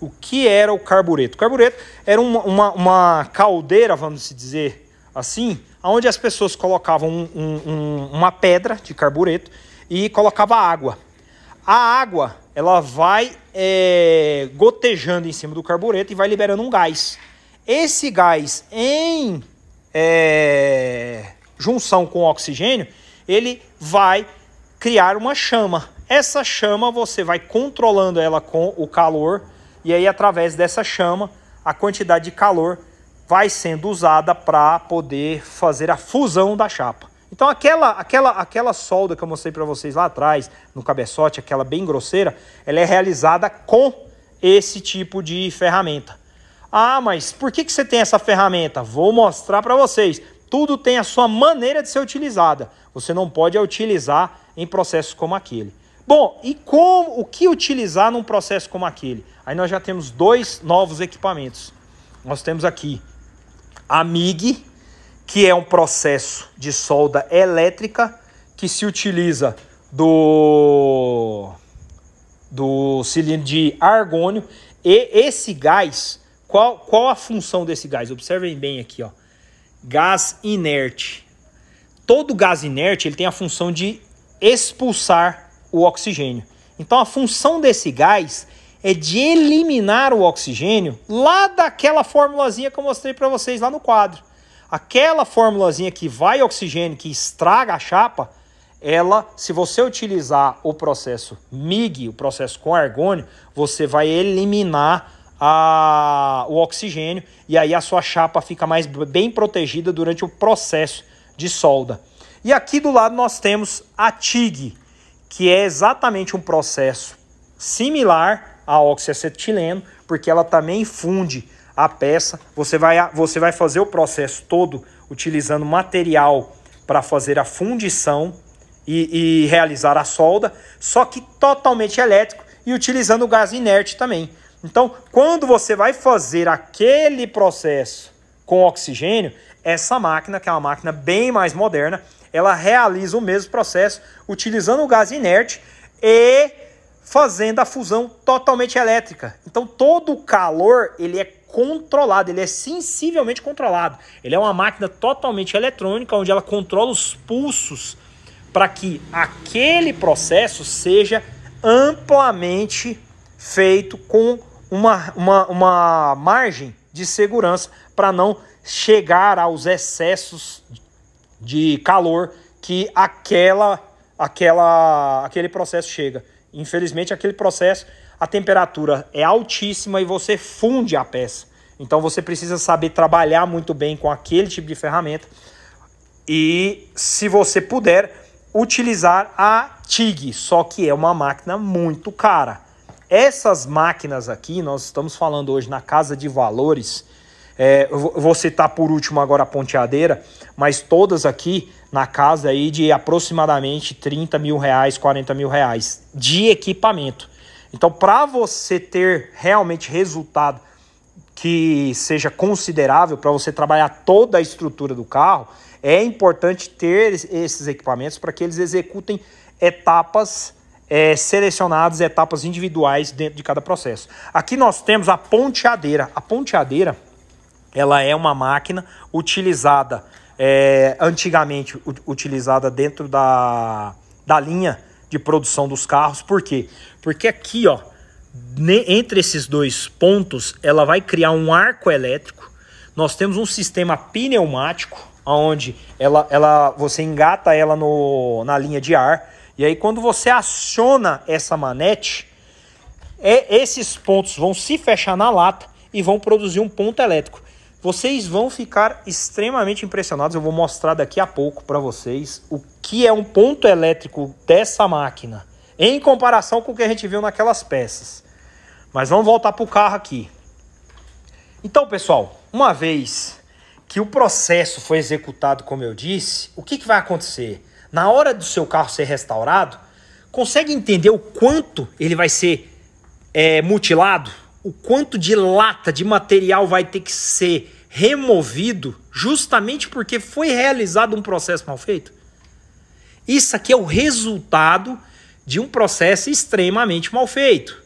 o que era o carbureto. O carbureto era uma, uma, uma caldeira, vamos dizer assim, onde as pessoas colocavam um, um, uma pedra de carbureto e colocava água. A água ela vai é, gotejando em cima do carbureto e vai liberando um gás. Esse gás em é, junção com o oxigênio, ele vai criar uma chama. Essa chama você vai controlando ela com o calor e aí através dessa chama a quantidade de calor vai sendo usada para poder fazer a fusão da chapa. Então aquela aquela aquela solda que eu mostrei para vocês lá atrás no cabeçote, aquela bem grosseira, ela é realizada com esse tipo de ferramenta. Ah, mas por que, que você tem essa ferramenta? Vou mostrar para vocês. Tudo tem a sua maneira de ser utilizada. Você não pode utilizar em processos como aquele. Bom, e como o que utilizar num processo como aquele? Aí nós já temos dois novos equipamentos. Nós temos aqui a MIG, que é um processo de solda elétrica que se utiliza do do cilindro de argônio e esse gás, qual, qual a função desse gás? Observem bem aqui, ó. Gás inerte. Todo gás inerte ele tem a função de expulsar o oxigênio. Então a função desse gás é de eliminar o oxigênio lá daquela formulazinha que eu mostrei para vocês lá no quadro. Aquela formulazinha que vai oxigênio, que estraga a chapa, ela, se você utilizar o processo MIG, o processo com argônio, você vai eliminar a, o oxigênio e aí a sua chapa fica mais bem protegida durante o processo de solda. E aqui do lado nós temos a TIG, que é exatamente um processo similar ao oxiacetileno, porque ela também funde a peça. Você vai, você vai fazer o processo todo utilizando material para fazer a fundição e, e, realizar a solda, só que totalmente elétrico e utilizando o gás inerte também. Então, quando você vai fazer aquele processo com oxigênio, essa máquina, que é uma máquina bem mais moderna, ela realiza o mesmo processo utilizando o gás inerte e fazendo a fusão totalmente elétrica. Então todo o calor ele é controlado, ele é sensivelmente controlado. Ele é uma máquina totalmente eletrônica onde ela controla os pulsos para que aquele processo seja amplamente feito com uma, uma, uma margem de segurança para não chegar aos excessos de calor que aquela, aquela, aquele processo chega. Infelizmente, aquele processo, a temperatura é altíssima e você funde a peça. Então você precisa saber trabalhar muito bem com aquele tipo de ferramenta. E se você puder, utilizar a TIG, só que é uma máquina muito cara. Essas máquinas aqui, nós estamos falando hoje na casa de valores é, eu vou citar por último agora a ponteadeira, mas todas aqui na casa aí de aproximadamente 30 mil reais, 40 mil reais de equipamento. Então, para você ter realmente resultado que seja considerável para você trabalhar toda a estrutura do carro, é importante ter esses equipamentos para que eles executem etapas é, selecionadas, etapas individuais dentro de cada processo. Aqui nós temos a ponteadeira. A ponteadeira ela é uma máquina utilizada é, antigamente utilizada dentro da, da linha de produção dos carros. Por quê? Porque aqui, ó, entre esses dois pontos, ela vai criar um arco elétrico. Nós temos um sistema pneumático onde ela, ela, você engata ela no, na linha de ar. E aí quando você aciona essa manete, é, esses pontos vão se fechar na lata e vão produzir um ponto elétrico. Vocês vão ficar extremamente impressionados. Eu vou mostrar daqui a pouco para vocês o que é um ponto elétrico dessa máquina em comparação com o que a gente viu naquelas peças. Mas vamos voltar para o carro aqui. Então, pessoal, uma vez que o processo foi executado, como eu disse, o que, que vai acontecer? Na hora do seu carro ser restaurado, consegue entender o quanto ele vai ser é, mutilado? O quanto de lata, de material vai ter que ser removido justamente porque foi realizado um processo mal feito? Isso aqui é o resultado de um processo extremamente mal feito.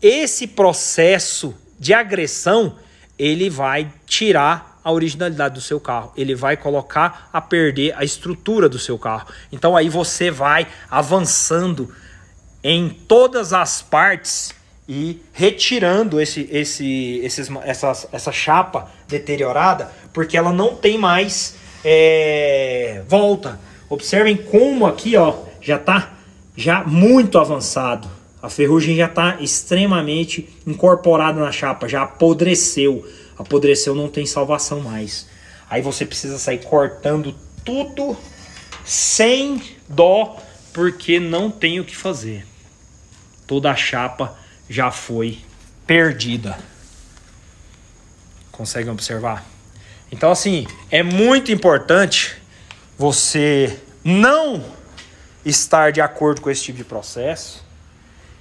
Esse processo de agressão, ele vai tirar a originalidade do seu carro, ele vai colocar a perder a estrutura do seu carro. Então aí você vai avançando em todas as partes e retirando esse, esse, esses, essa, essa chapa deteriorada, porque ela não tem mais é, volta. Observem como aqui ó, já está já muito avançado. A ferrugem já está extremamente incorporada na chapa, já apodreceu. Apodreceu, não tem salvação mais. Aí você precisa sair cortando tudo sem dó, porque não tem o que fazer. Toda a chapa já foi perdida. Conseguem observar? Então, assim, é muito importante você não estar de acordo com esse tipo de processo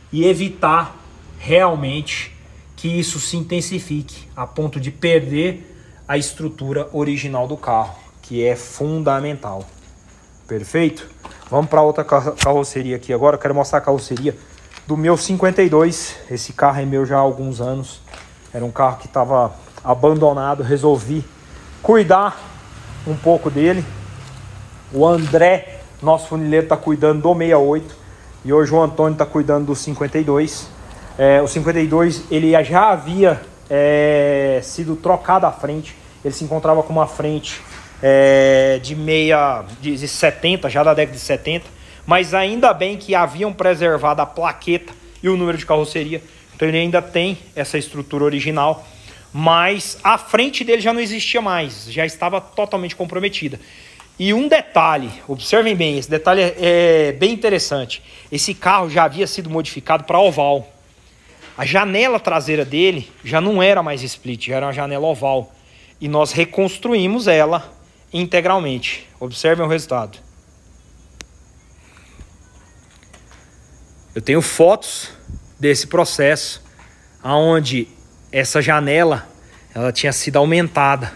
e evitar realmente que isso se intensifique a ponto de perder a estrutura original do carro, que é fundamental. Perfeito? Vamos para outra carroceria aqui agora. Eu quero mostrar a carroceria do meu 52. Esse carro é meu já há alguns anos. Era um carro que estava abandonado. Resolvi cuidar um pouco dele. O André, nosso funileiro, está cuidando do 68. E hoje o Antônio está cuidando do 52. É, o 52 ele já havia é, sido trocado à frente. Ele se encontrava com uma frente é, de meia de 70, já da década de 70 mas ainda bem que haviam preservado a plaqueta e o número de carroceria. Então ele ainda tem essa estrutura original, mas a frente dele já não existia mais, já estava totalmente comprometida. E um detalhe, observem bem, esse detalhe é, é bem interessante. Esse carro já havia sido modificado para oval. A janela traseira dele já não era mais split, já era uma janela oval. E nós reconstruímos ela integralmente. Observem o resultado. Eu tenho fotos desse processo, aonde essa janela ela tinha sido aumentada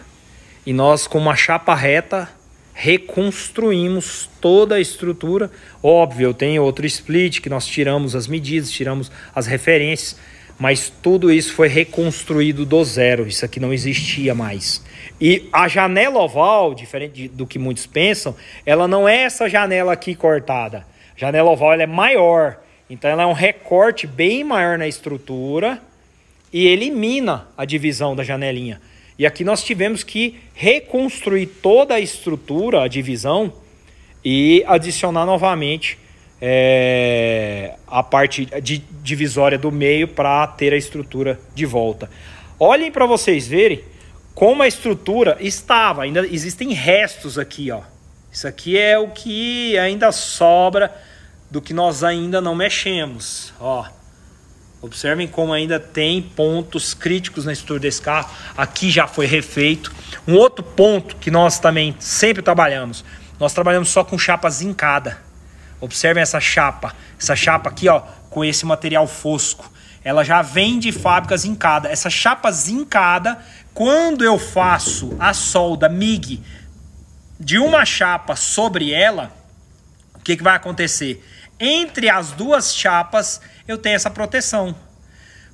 e nós com uma chapa reta reconstruímos toda a estrutura. Óbvio, eu tenho outro split que nós tiramos as medidas, tiramos as referências, mas tudo isso foi reconstruído do zero. Isso aqui não existia mais. E a janela oval, diferente do que muitos pensam, ela não é essa janela aqui cortada. Janela oval é maior. Então ela é um recorte bem maior na estrutura e elimina a divisão da janelinha. E aqui nós tivemos que reconstruir toda a estrutura, a divisão, e adicionar novamente é, a parte de divisória do meio para ter a estrutura de volta. Olhem para vocês verem como a estrutura estava. Ainda existem restos aqui, ó. Isso aqui é o que ainda sobra do que nós ainda não mexemos. Ó, observem como ainda tem pontos críticos na estrutura desse carro. Aqui já foi refeito. Um outro ponto que nós também sempre trabalhamos, nós trabalhamos só com chapa zincada. Observem essa chapa, essa chapa aqui, ó, com esse material fosco. Ela já vem de fábrica zincada. Essa chapa zincada, quando eu faço a solda MIG de uma chapa sobre ela, o que, que vai acontecer? Entre as duas chapas eu tenho essa proteção.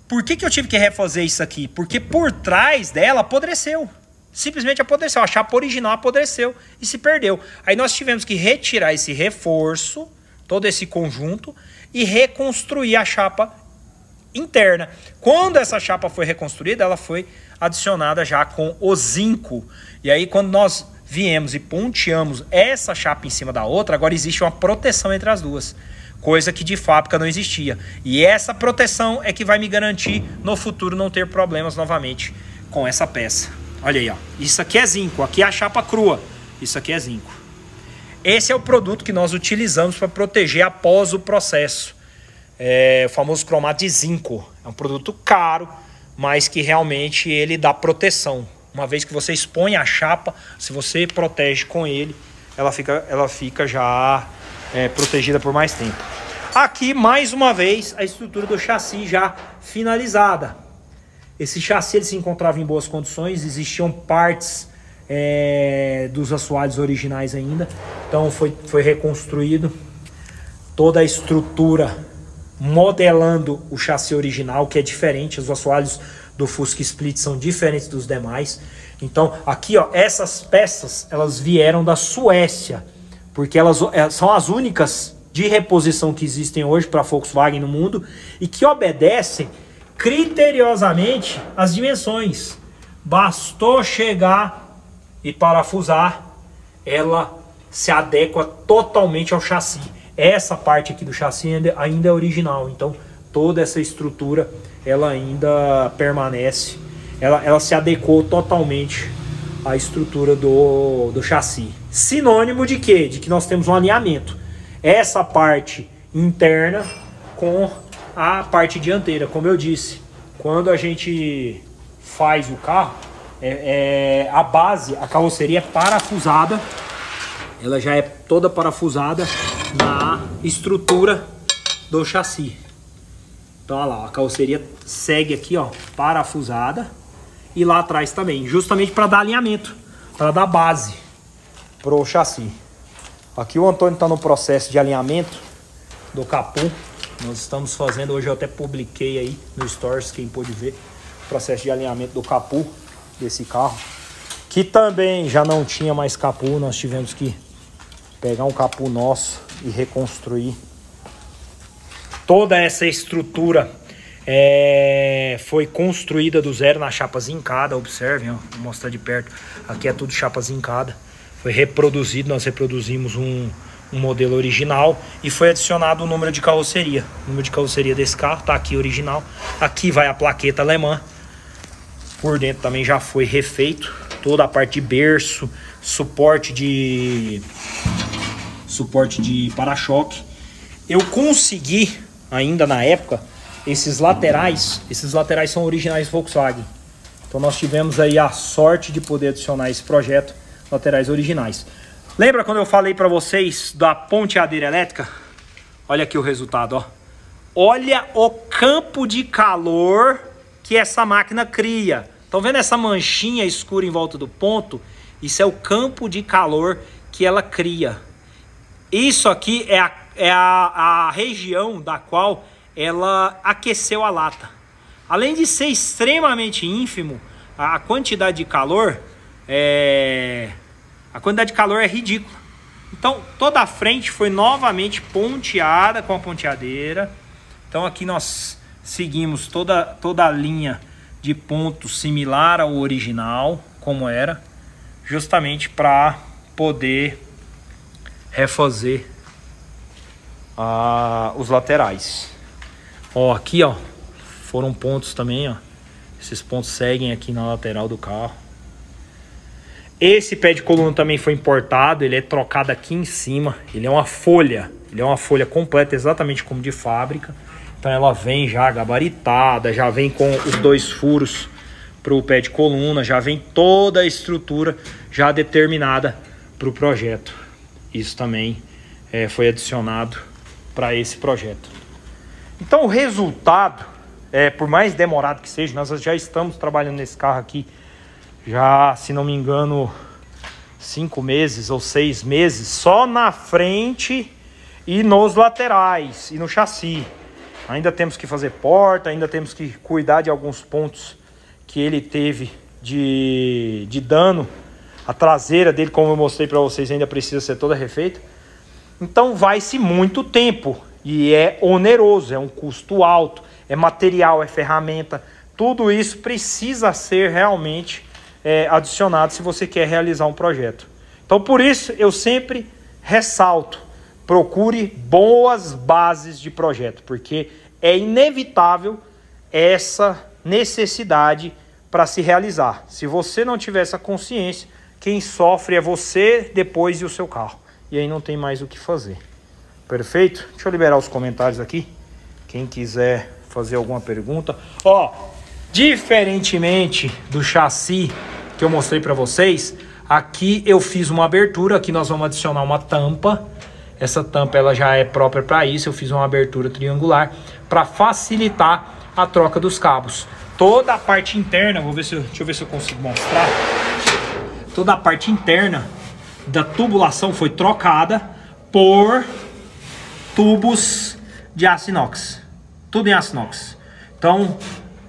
Por que, que eu tive que refazer isso aqui? Porque por trás dela apodreceu. Simplesmente apodreceu. A chapa original apodreceu e se perdeu. Aí nós tivemos que retirar esse reforço, todo esse conjunto, e reconstruir a chapa interna. Quando essa chapa foi reconstruída, ela foi adicionada já com o zinco. E aí, quando nós viemos e ponteamos essa chapa em cima da outra, agora existe uma proteção entre as duas. Coisa que de fábrica não existia. E essa proteção é que vai me garantir no futuro não ter problemas novamente com essa peça. Olha aí, ó. Isso aqui é zinco, aqui é a chapa crua. Isso aqui é zinco. Esse é o produto que nós utilizamos para proteger após o processo. É o famoso cromato de zinco. É um produto caro, mas que realmente ele dá proteção. Uma vez que você expõe a chapa, se você protege com ele, ela fica, ela fica já é, protegida por mais tempo. Aqui, mais uma vez, a estrutura do chassi já finalizada. Esse chassi ele se encontrava em boas condições, existiam partes é, dos assoalhos originais ainda. Então foi, foi reconstruído toda a estrutura modelando o chassi original, que é diferente. Os assoalhos do Fusca Split são diferentes dos demais. Então aqui, ó, essas peças elas vieram da Suécia, porque elas é, são as únicas de reposição que existem hoje para Volkswagen no mundo e que obedecem criteriosamente as dimensões. Bastou chegar e parafusar, ela se adequa totalmente ao chassi. Essa parte aqui do chassi ainda, ainda é original, então toda essa estrutura ela ainda permanece, ela, ela se adequou totalmente à estrutura do, do chassi. Sinônimo de quê? De que nós temos um alinhamento. Essa parte interna com a parte dianteira. Como eu disse, quando a gente faz o carro, é, é, a base, a carroceria é parafusada, ela já é toda parafusada na estrutura do chassi. Então, olha lá, a carroceria segue aqui, ó, parafusada e lá atrás também, justamente para dar alinhamento, para dar base pro chassi. Aqui o Antônio está no processo de alinhamento do capô nós estamos fazendo, hoje eu até publiquei aí no Stories, quem pôde ver, o processo de alinhamento do capu desse carro. Que também já não tinha mais capu, nós tivemos que pegar um capu nosso e reconstruir. Toda essa estrutura é, foi construída do zero na chapa zincada, observem, ó, vou mostrar de perto. Aqui é tudo chapa zincada. Foi reproduzido, nós reproduzimos um, um modelo original e foi adicionado o número de carroceria. O número de carroceria desse carro está aqui original. Aqui vai a plaqueta alemã. Por dentro também já foi refeito toda a parte de berço, suporte de suporte de para-choque. Eu consegui ainda na época esses laterais, esses laterais são originais Volkswagen. Então nós tivemos aí a sorte de poder adicionar esse projeto laterais originais. Lembra quando eu falei para vocês da ponteadeira elétrica? Olha aqui o resultado, ó. Olha o campo de calor que essa máquina cria. Estão vendo essa manchinha escura em volta do ponto? Isso é o campo de calor que ela cria. Isso aqui é a, é a, a região da qual ela aqueceu a lata. Além de ser extremamente ínfimo, a quantidade de calor é, a quantidade de calor é ridícula. Então, toda a frente foi novamente ponteada com a ponteadeira. Então, aqui nós seguimos toda, toda a linha de ponto similar ao original, como era, justamente para poder refazer ah, os laterais. Ó, aqui, ó, foram pontos também, ó. Esses pontos seguem aqui na lateral do carro. Esse pé de coluna também foi importado, ele é trocado aqui em cima. Ele é uma folha, ele é uma folha completa, exatamente como de fábrica. Então ela vem já gabaritada, já vem com os dois furos para o pé de coluna, já vem toda a estrutura já determinada para o projeto. Isso também é, foi adicionado para esse projeto. Então o resultado, é, por mais demorado que seja, nós já estamos trabalhando nesse carro aqui já, se não me engano, cinco meses ou seis meses só na frente e nos laterais e no chassi. Ainda temos que fazer porta, ainda temos que cuidar de alguns pontos que ele teve de, de dano. A traseira dele, como eu mostrei para vocês, ainda precisa ser toda refeita. Então vai-se muito tempo e é oneroso, é um custo alto, é material, é ferramenta. Tudo isso precisa ser realmente é, adicionado se você quer realizar um projeto. Então por isso eu sempre ressalto, procure boas bases de projeto, porque é inevitável essa necessidade para se realizar. Se você não tiver essa consciência, quem sofre é você depois e o seu carro. E aí não tem mais o que fazer. Perfeito? Deixa eu liberar os comentários aqui. Quem quiser fazer alguma pergunta. Ó, diferentemente do chassi que eu mostrei para vocês, aqui eu fiz uma abertura, aqui nós vamos adicionar uma tampa. Essa tampa ela já é própria para isso, eu fiz uma abertura triangular para facilitar a troca dos cabos. Toda a parte interna, vou ver se eu, deixa eu ver se eu consigo mostrar. Toda a parte interna da tubulação foi trocada por tubos de aço inox. Tudo em aço inox. Então,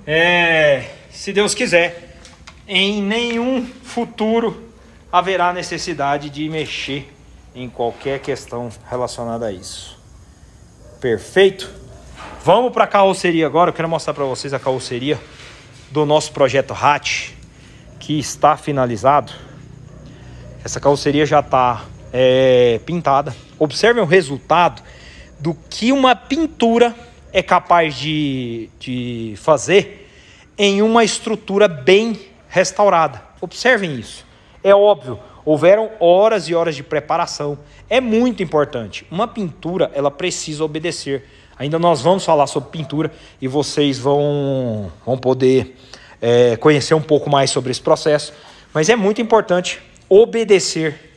é, se Deus quiser, em nenhum futuro haverá necessidade de mexer em qualquer questão relacionada a isso. Perfeito? Vamos para a carroceria agora. Eu quero mostrar para vocês a carroceria do nosso projeto Hatch, que está finalizado. Essa carroceria já está é, pintada. Observem o resultado do que uma pintura é capaz de, de fazer em uma estrutura bem restaurada. Observem isso. É óbvio, houveram horas e horas de preparação. É muito importante. Uma pintura, ela precisa obedecer. Ainda nós vamos falar sobre pintura e vocês vão, vão poder é, conhecer um pouco mais sobre esse processo. Mas é muito importante obedecer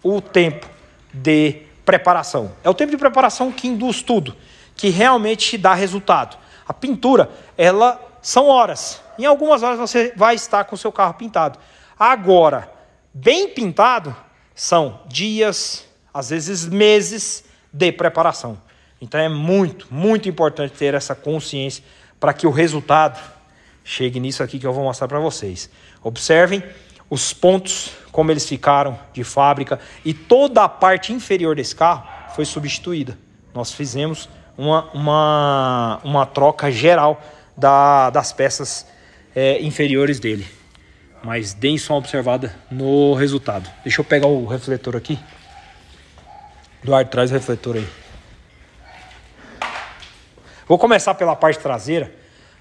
o tempo de preparação. É o tempo de preparação que induz tudo, que realmente dá resultado. A pintura, ela são horas. Em algumas horas você vai estar com o seu carro pintado. Agora, bem pintado, são dias, às vezes meses de preparação. Então é muito, muito importante ter essa consciência para que o resultado chegue nisso aqui que eu vou mostrar para vocês. Observem os pontos como eles ficaram de fábrica e toda a parte inferior desse carro foi substituída. Nós fizemos uma, uma, uma troca geral da, das peças é, inferiores dele. Mas deem só uma observada no resultado. Deixa eu pegar o refletor aqui. Eduardo, traz o refletor aí. Vou começar pela parte traseira.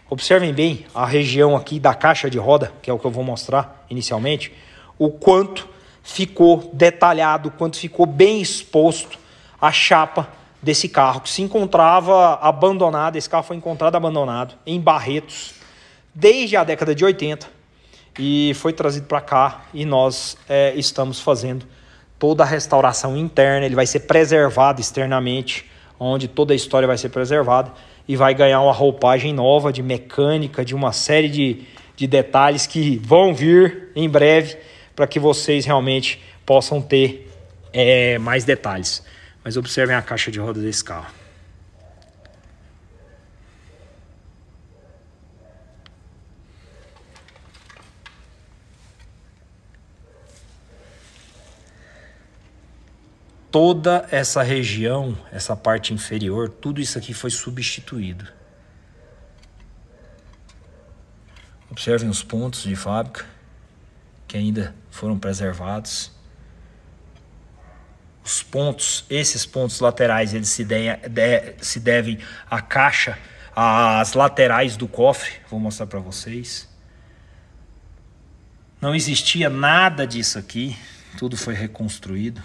Observem bem a região aqui da caixa de roda, que é o que eu vou mostrar inicialmente, o quanto ficou detalhado, quanto ficou bem exposto a chapa desse carro, que se encontrava abandonado, esse carro foi encontrado abandonado em Barretos desde a década de 80 e foi trazido para cá e nós é, estamos fazendo toda a restauração interna, ele vai ser preservado externamente, onde toda a história vai ser preservada e vai ganhar uma roupagem nova de mecânica, de uma série de, de detalhes que vão vir em breve para que vocês realmente possam ter é, mais detalhes. Mas observem a caixa de rodas desse carro. Toda essa região, essa parte inferior, tudo isso aqui foi substituído. Observem os pontos de fábrica que ainda foram preservados. Os pontos, esses pontos laterais, eles se, de, se devem à caixa, às laterais do cofre. Vou mostrar para vocês. Não existia nada disso aqui, tudo foi reconstruído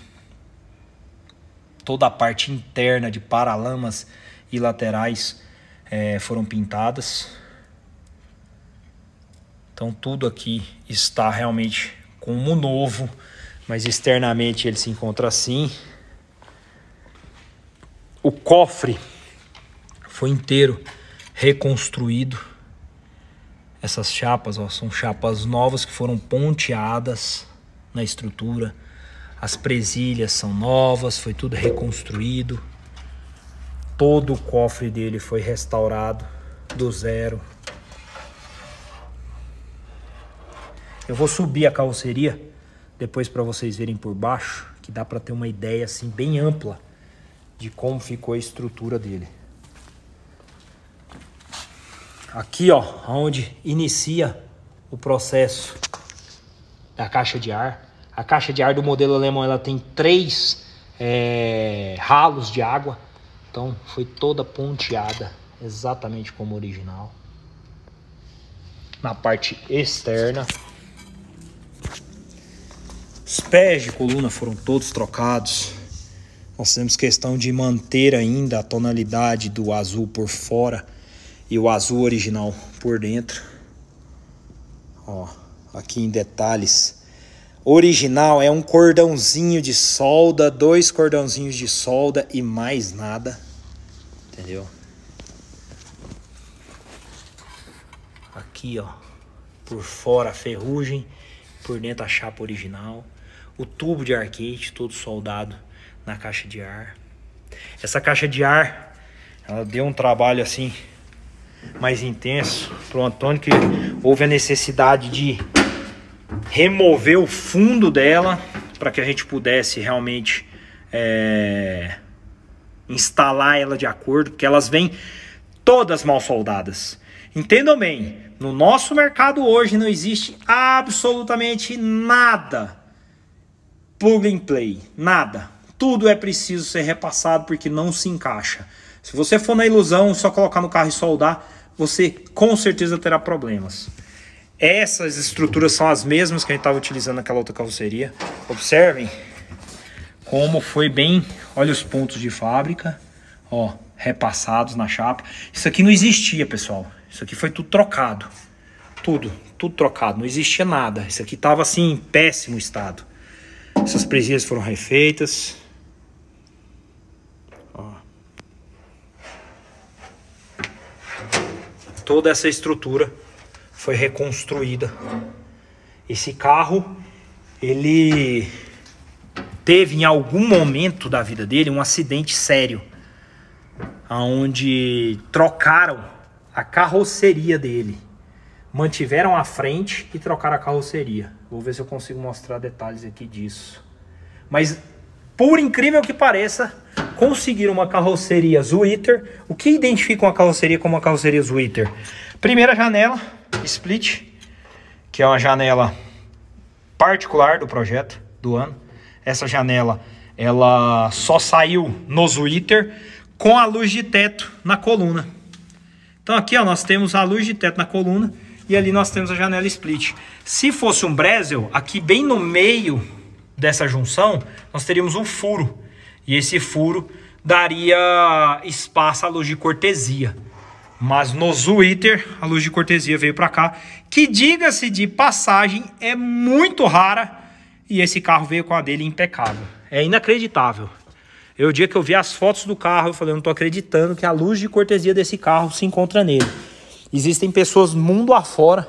toda a parte interna de paralamas e laterais é, foram pintadas. Então tudo aqui está realmente como novo, mas externamente ele se encontra assim. O cofre foi inteiro reconstruído. Essas chapas ó, são chapas novas que foram ponteadas na estrutura. As presilhas são novas, foi tudo reconstruído. Todo o cofre dele foi restaurado do zero. Eu vou subir a carroceria depois para vocês verem por baixo, que dá para ter uma ideia assim bem ampla de como ficou a estrutura dele. Aqui, ó, onde inicia o processo da caixa de ar, A caixa de ar do modelo alemão ela tem três é, ralos de água. Então foi toda ponteada, exatamente como original. Na parte externa. Os pés de coluna foram todos trocados. Nós temos questão de manter ainda a tonalidade do azul por fora e o azul original por dentro. Ó, aqui em detalhes original é um cordãozinho de solda, dois cordãozinhos de solda e mais nada. Entendeu? Aqui, ó, por fora a ferrugem, por dentro a chapa original. O tubo de arcade todo soldado na caixa de ar. Essa caixa de ar, ela deu um trabalho assim mais intenso pro Antônio que houve a necessidade de remover o fundo dela para que a gente pudesse realmente é, instalar ela de acordo, porque elas vêm todas mal soldadas. Entendam bem, no nosso mercado hoje não existe absolutamente nada plug and play, nada. Tudo é preciso ser repassado porque não se encaixa. Se você for na ilusão só colocar no carro e soldar, você com certeza terá problemas. Essas estruturas são as mesmas que a gente estava utilizando naquela outra carroceria. Observem como foi bem, olha os pontos de fábrica, ó, repassados na chapa. Isso aqui não existia, pessoal. Isso aqui foi tudo trocado. Tudo, tudo trocado, não existia nada. Isso aqui estava assim em péssimo estado. Essas presilhas foram refeitas. Ó. Toda essa estrutura foi reconstruída. Esse carro, ele teve em algum momento da vida dele um acidente sério, onde trocaram a carroceria dele, mantiveram a frente e trocaram a carroceria. Vou ver se eu consigo mostrar detalhes aqui disso. Mas por incrível que pareça, conseguiram uma carroceria Zwitter. O que identifica uma carroceria como uma carroceria Zwitter? Primeira janela, split, que é uma janela particular do projeto do ano. Essa janela ela só saiu no Twitter com a luz de teto na coluna. Então aqui ó, nós temos a luz de teto na coluna e ali nós temos a janela split. Se fosse um Bresel, aqui bem no meio dessa junção, nós teríamos um furo. E esse furo daria espaço à luz de cortesia. Mas no Twitter, a luz de cortesia veio para cá, que diga-se de passagem, é muito rara e esse carro veio com a dele impecável. É inacreditável. Eu, o dia que eu vi as fotos do carro, eu falei, eu não tô acreditando que a luz de cortesia desse carro se encontra nele. Existem pessoas mundo afora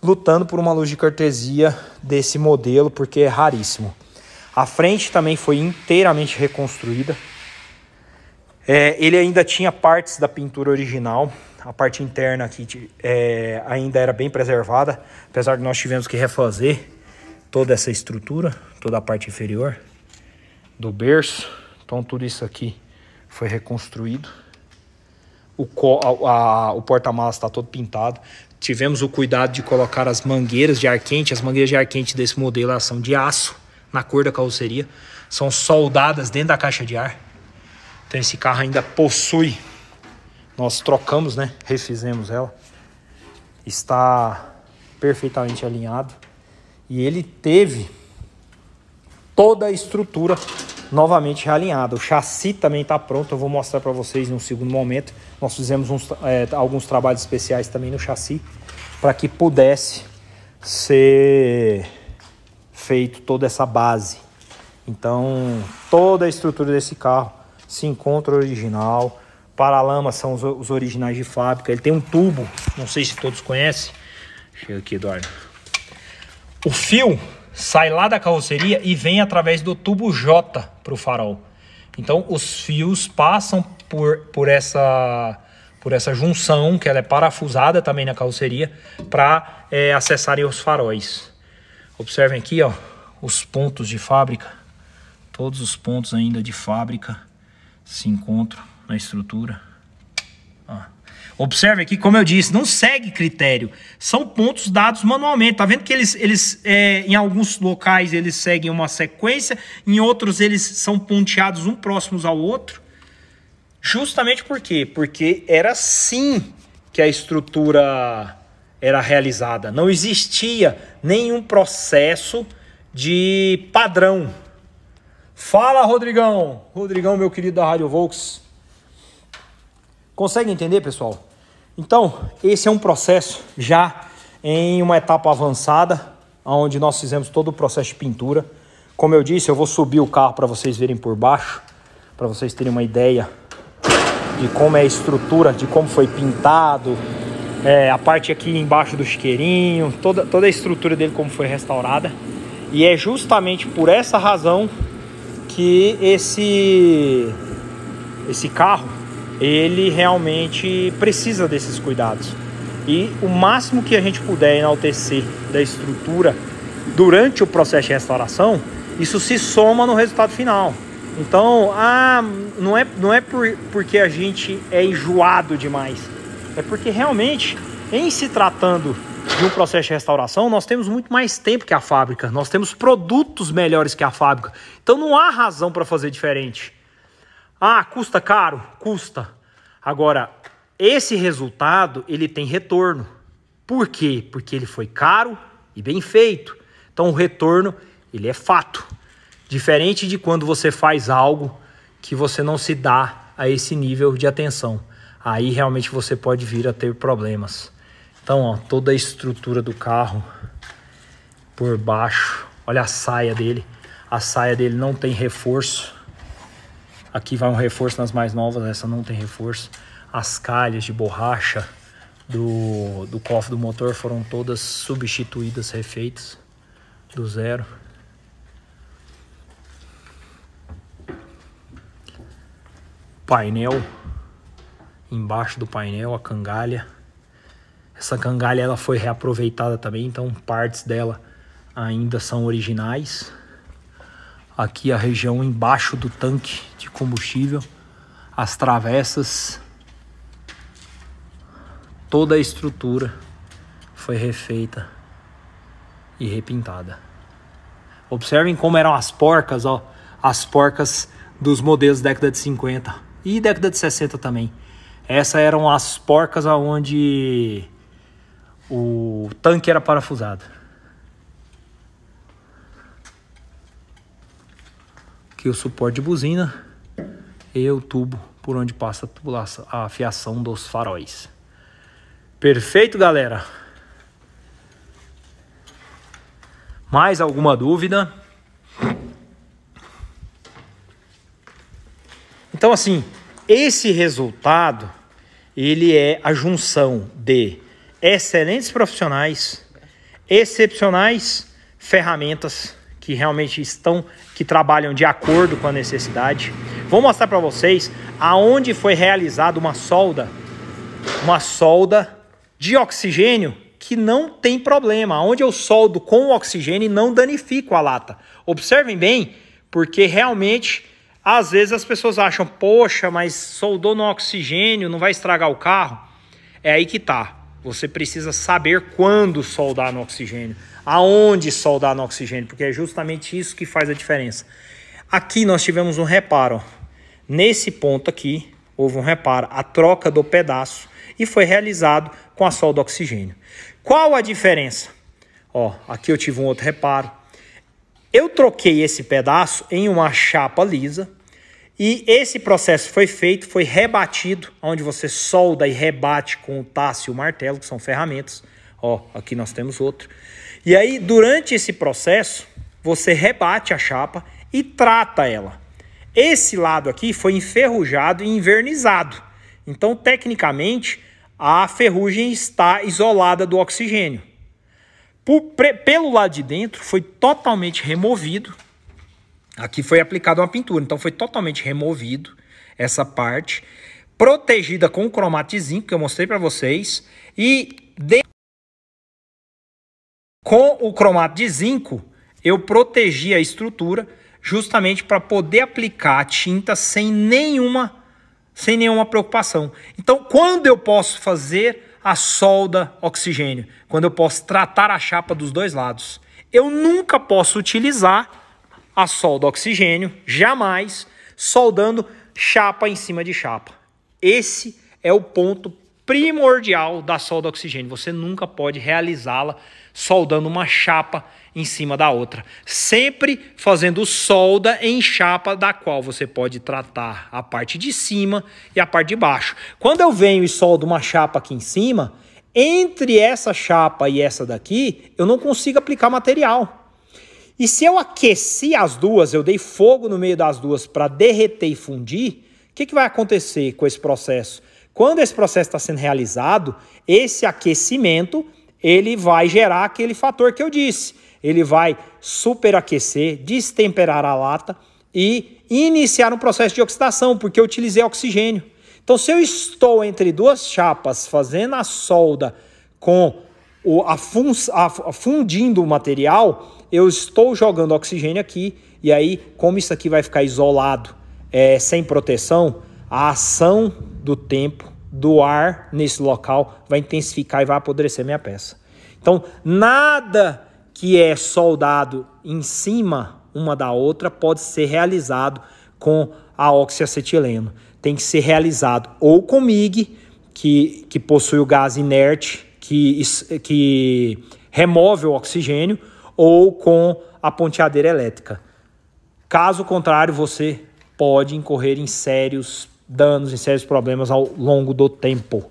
lutando por uma luz de cortesia desse modelo, porque é raríssimo. A frente também foi inteiramente reconstruída. É, ele ainda tinha partes da pintura original. A parte interna aqui é, ainda era bem preservada, apesar de nós tivemos que refazer toda essa estrutura, toda a parte inferior do berço. Então tudo isso aqui foi reconstruído. O, o porta-malas está todo pintado. Tivemos o cuidado de colocar as mangueiras de ar quente. As mangueiras de ar quente desse modelo são de aço, na cor da carroceria. São soldadas dentro da caixa de ar. Então esse carro ainda possui. Nós trocamos, né? Refizemos ela. Está perfeitamente alinhado. E ele teve toda a estrutura novamente realinhada. O chassi também está pronto. Eu vou mostrar para vocês em um segundo momento. Nós fizemos uns, é, alguns trabalhos especiais também no chassi para que pudesse ser feito toda essa base. Então, toda a estrutura desse carro se encontra original. Paralamas são os, os, originais de fábrica. Ele tem um tubo, não sei se todos conhecem. Chega aqui, Eduardo. O fio sai lá da carroceria e vem através do tubo J para o farol. Então os fios passam por, por essa por essa junção que ela é parafusada também na carroceria para é, acessarem os faróis. Observem aqui, ó, os pontos de fábrica. Todos os pontos ainda de fábrica se encontram na estrutura. Observe aqui, como eu disse, não segue critério. São pontos dados manualmente. Tá vendo que eles, eles é, em alguns locais, eles seguem uma sequência, em outros eles são ponteados um próximos ao outro. Justamente por quê? Porque era assim que a estrutura era realizada. Não existia nenhum processo de padrão. Fala, Rodrigão! Rodrigão, meu querido da Rádio Volks. Consegue entender, pessoal? Então, esse é um processo já em uma etapa avançada, onde nós fizemos todo o processo de pintura. Como eu disse, eu vou subir o carro para vocês verem por baixo, para vocês terem uma ideia de como é a estrutura, de como foi pintado, é, a parte aqui embaixo do chiqueirinho, toda, toda a estrutura dele como foi restaurada. E é justamente por essa razão que esse, esse carro, ele realmente precisa desses cuidados. E o máximo que a gente puder enaltecer da estrutura durante o processo de restauração, isso se soma no resultado final. Então, ah, não é, não é por, porque a gente é enjoado demais. É porque realmente, em se tratando de um processo de restauração, nós temos muito mais tempo que a fábrica. Nós temos produtos melhores que a fábrica. Então não há razão para fazer diferente. Ah, custa caro? Custa. Agora, esse resultado, ele tem retorno. Por quê? Porque ele foi caro e bem feito. Então o retorno, ele é fato. Diferente de quando você faz algo que você não se dá a esse nível de atenção. Aí realmente você pode vir a ter problemas. Então, ó, toda a estrutura do carro por baixo. Olha a saia dele. A saia dele não tem reforço. Aqui vai um reforço nas mais novas, essa não tem reforço. As calhas de borracha do, do cofre do motor foram todas substituídas, refeitas do zero. painel, embaixo do painel, a cangalha. Essa cangalha ela foi reaproveitada também, então partes dela ainda são originais. Aqui a região embaixo do tanque de combustível, as travessas, toda a estrutura foi refeita e repintada. Observem como eram as porcas, ó, as porcas dos modelos da década de 50 e década de 60 também. Essas eram as porcas aonde o tanque era parafusado. Aqui o suporte de buzina e o tubo por onde passa a, tubulação, a fiação dos faróis. Perfeito, galera? Mais alguma dúvida? Então, assim, esse resultado ele é a junção de excelentes profissionais, excepcionais ferramentas que realmente estão que trabalham de acordo com a necessidade. Vou mostrar para vocês aonde foi realizada uma solda, uma solda de oxigênio que não tem problema, onde eu soldo com oxigênio e não danifico a lata. Observem bem, porque realmente às vezes as pessoas acham, poxa, mas soldou no oxigênio, não vai estragar o carro? É aí que tá. Você precisa saber quando soldar no oxigênio, aonde soldar no oxigênio, porque é justamente isso que faz a diferença. Aqui nós tivemos um reparo. Nesse ponto aqui, houve um reparo, a troca do pedaço, e foi realizado com a solda oxigênio. Qual a diferença? Ó, aqui eu tive um outro reparo. Eu troquei esse pedaço em uma chapa lisa e esse processo foi feito, foi rebatido, onde você solda e rebate com o taço e o martelo, que são ferramentas. Ó, aqui nós temos outro. E aí, durante esse processo, você rebate a chapa e trata ela. Esse lado aqui foi enferrujado e invernizado. Então, tecnicamente, a ferrugem está isolada do oxigênio. Por, pelo lado de dentro foi totalmente removido. Aqui foi aplicada uma pintura, então foi totalmente removido essa parte, protegida com o zinco que eu mostrei para vocês e de... com o cromato de zinco eu protegi a estrutura justamente para poder aplicar a tinta sem nenhuma sem nenhuma preocupação. Então, quando eu posso fazer a solda oxigênio? Quando eu posso tratar a chapa dos dois lados. Eu nunca posso utilizar a solda oxigênio, jamais soldando chapa em cima de chapa. Esse é o ponto primordial da solda oxigênio. Você nunca pode realizá-la soldando uma chapa em cima da outra, sempre fazendo solda em chapa da qual você pode tratar a parte de cima e a parte de baixo. Quando eu venho e soldo uma chapa aqui em cima, entre essa chapa e essa daqui, eu não consigo aplicar material. E se eu aqueci as duas, eu dei fogo no meio das duas para derreter e fundir, o que, que vai acontecer com esse processo? Quando esse processo está sendo realizado, esse aquecimento ele vai gerar aquele fator que eu disse. Ele vai superaquecer, destemperar a lata e iniciar um processo de oxidação, porque eu utilizei oxigênio. Então, se eu estou entre duas chapas fazendo a solda com o, a, fun, a, fundindo o material, eu estou jogando oxigênio aqui e aí, como isso aqui vai ficar isolado, é, sem proteção, a ação do tempo do ar nesse local vai intensificar e vai apodrecer minha peça. Então, nada que é soldado em cima uma da outra pode ser realizado com a oxiacetileno. Tem que ser realizado ou com MIG, que, que possui o gás inerte, que, que remove o oxigênio, ou com a ponteadeira elétrica. Caso contrário, você pode incorrer em sérios danos, em sérios problemas ao longo do tempo.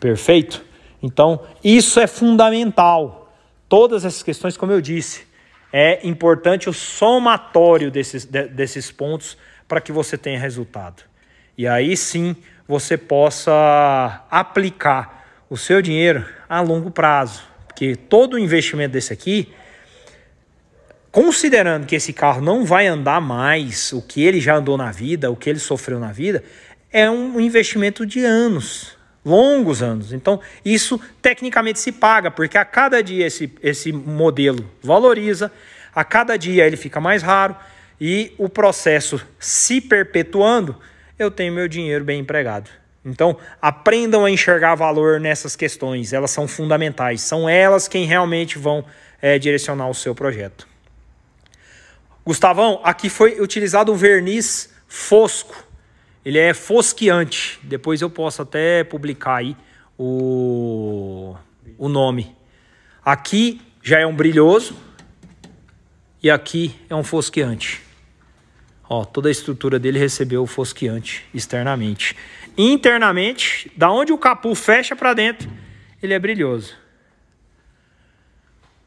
Perfeito? Então, isso é fundamental. Todas essas questões, como eu disse, é importante o somatório desses, de, desses pontos para que você tenha resultado. E aí sim você possa aplicar o seu dinheiro a longo prazo. Porque todo investimento desse aqui, considerando que esse carro não vai andar mais o que ele já andou na vida, o que ele sofreu na vida, é um investimento de anos, longos anos. Então, isso tecnicamente se paga, porque a cada dia esse, esse modelo valoriza, a cada dia ele fica mais raro e o processo se perpetuando, eu tenho meu dinheiro bem empregado. Então, aprendam a enxergar valor nessas questões, elas são fundamentais, são elas quem realmente vão é, direcionar o seu projeto. Gustavão, aqui foi utilizado um verniz fosco, ele é fosqueante, depois eu posso até publicar aí o, o nome. Aqui já é um brilhoso e aqui é um fosqueante. Ó, toda a estrutura dele recebeu o fosqueante externamente. Internamente, da onde o capu fecha para dentro, ele é brilhoso.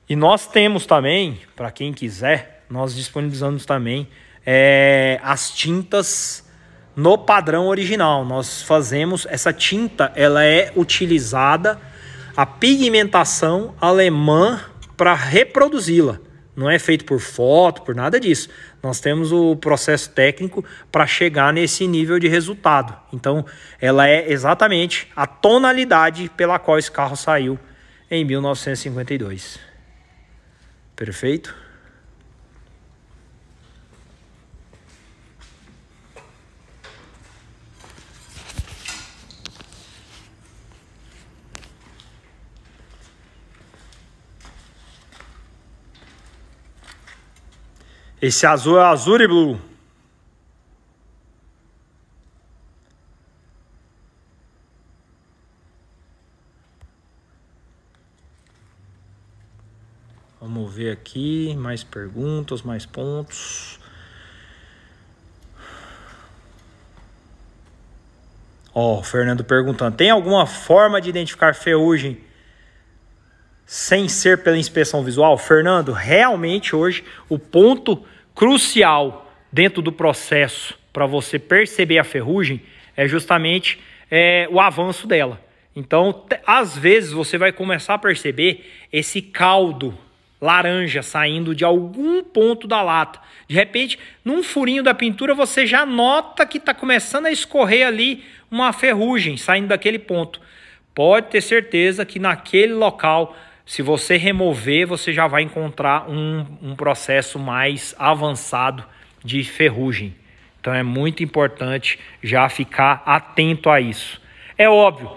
E nós temos também, para quem quiser, nós disponibilizamos também é, as tintas no padrão original. Nós fazemos essa tinta, ela é utilizada a pigmentação alemã para reproduzi-la. Não é feito por foto, por nada disso. Nós temos o processo técnico para chegar nesse nível de resultado. Então, ela é exatamente a tonalidade pela qual esse carro saiu em 1952. Perfeito? Esse azul é azul e blue. Vamos ver aqui, mais perguntas, mais pontos. Ó, oh, Fernando perguntando: tem alguma forma de identificar ferrugem sem ser pela inspeção visual? Fernando, realmente hoje o ponto crucial dentro do processo para você perceber a ferrugem é justamente é, o avanço dela. Então, às vezes você vai começar a perceber esse caldo laranja saindo de algum ponto da lata. De repente, num furinho da pintura, você já nota que está começando a escorrer ali uma ferrugem saindo daquele ponto. Pode ter certeza que naquele local se você remover, você já vai encontrar um, um processo mais avançado de ferrugem. Então é muito importante já ficar atento a isso. É óbvio,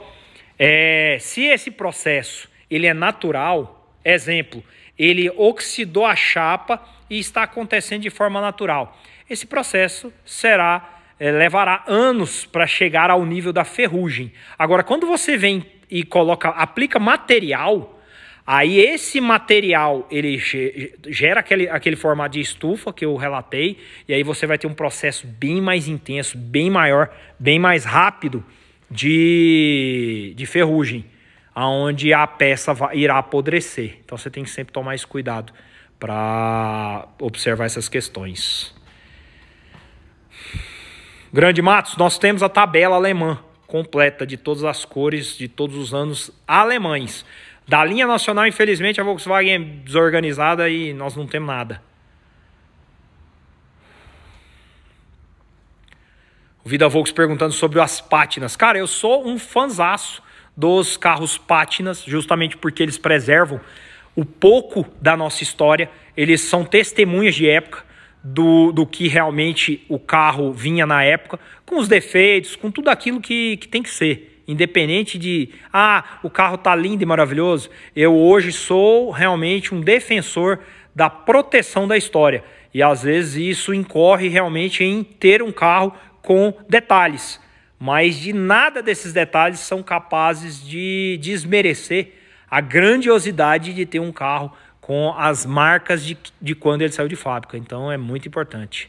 é, se esse processo ele é natural, exemplo, ele oxidou a chapa e está acontecendo de forma natural. Esse processo será é, levará anos para chegar ao nível da ferrugem. Agora, quando você vem e coloca, aplica material, aí esse material ele gera aquele, aquele formato de estufa que eu relatei, e aí você vai ter um processo bem mais intenso, bem maior, bem mais rápido de, de ferrugem, aonde a peça vai, irá apodrecer. Então você tem que sempre tomar esse cuidado para observar essas questões. Grande Matos, nós temos a tabela alemã completa de todas as cores de todos os anos alemães. Da linha nacional, infelizmente, a Volkswagen é desorganizada e nós não temos nada. O Vida Volks perguntando sobre as pátinas. Cara, eu sou um fanzaço dos carros pátinas, justamente porque eles preservam o pouco da nossa história. Eles são testemunhas de época do, do que realmente o carro vinha na época, com os defeitos, com tudo aquilo que, que tem que ser. Independente de, ah, o carro tá lindo e maravilhoso. Eu hoje sou realmente um defensor da proteção da história. E às vezes isso incorre realmente em ter um carro com detalhes. Mas de nada desses detalhes são capazes de desmerecer a grandiosidade de ter um carro com as marcas de, de quando ele saiu de fábrica. Então é muito importante.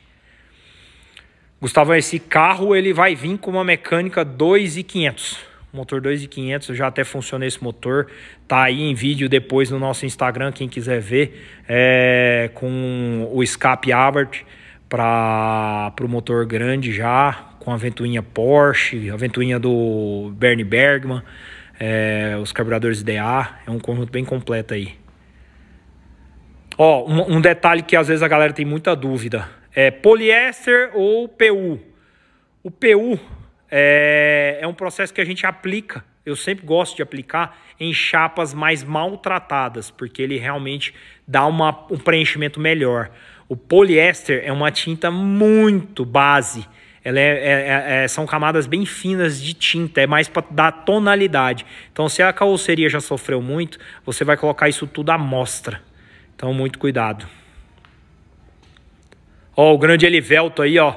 Gustavo, esse carro ele vai vir com uma mecânica 2.500. Motor 2.500, eu já até funcionei esse motor. Tá aí em vídeo depois no nosso Instagram, quem quiser ver. É, com o escape Abarth para o motor grande já, com a ventoinha Porsche, a ventoinha do Bernie Bergman, é, os carburadores DA. É um conjunto bem completo aí. Ó, um, um, detalhe que às vezes a galera tem muita dúvida: é poliéster ou PU? O PU é, é um processo que a gente aplica. Eu sempre gosto de aplicar em chapas mais maltratadas, porque ele realmente dá uma, um preenchimento melhor. O poliéster é uma tinta muito base. Ela é, é, é, é são camadas bem finas de tinta, é mais para dar tonalidade. Então, se a carroceria já sofreu muito, você vai colocar isso tudo à mostra. Então, muito cuidado. Ó, o grande Elivelto aí, ó.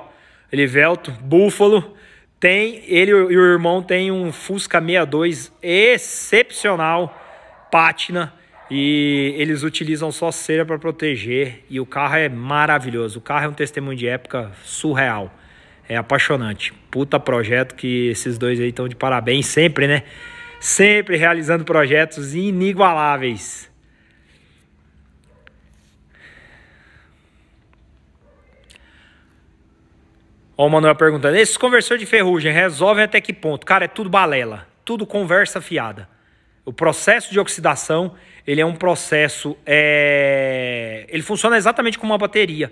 Elivelto, Búfalo. Tem, ele e o irmão tem um Fusca 62 excepcional, pátina. E eles utilizam só cera para proteger. E o carro é maravilhoso. O carro é um testemunho de época surreal. É apaixonante. Puta projeto que esses dois aí estão de parabéns sempre, né? Sempre realizando projetos inigualáveis. Ó, o Manuel perguntando: esses conversores de ferrugem resolvem até que ponto? Cara, é tudo balela, tudo conversa fiada. O processo de oxidação, ele é um processo. É... Ele funciona exatamente como uma bateria.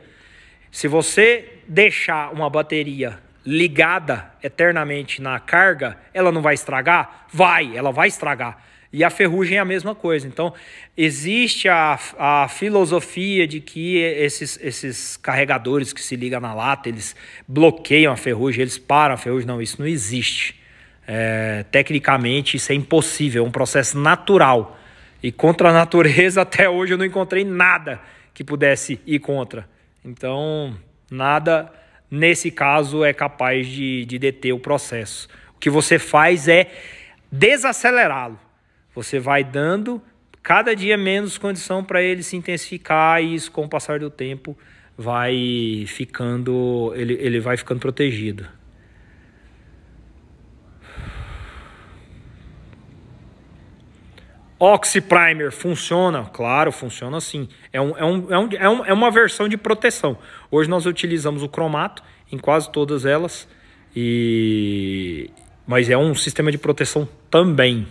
Se você deixar uma bateria ligada eternamente na carga, ela não vai estragar? Vai, ela vai estragar. E a ferrugem é a mesma coisa. Então, existe a, a filosofia de que esses, esses carregadores que se ligam na lata, eles bloqueiam a ferrugem, eles param a ferrugem. Não, isso não existe. É, tecnicamente, isso é impossível, é um processo natural. E contra a natureza, até hoje, eu não encontrei nada que pudesse ir contra. Então, nada nesse caso é capaz de, de deter o processo. O que você faz é desacelerá-lo. Você vai dando cada dia menos condição para ele se intensificar e isso com o passar do tempo vai ficando ele, ele vai ficando protegido. Oxy Primer funciona? Claro, funciona sim. É, um, é, um, é, um, é, um, é uma versão de proteção. Hoje nós utilizamos o cromato em quase todas elas, e mas é um sistema de proteção também.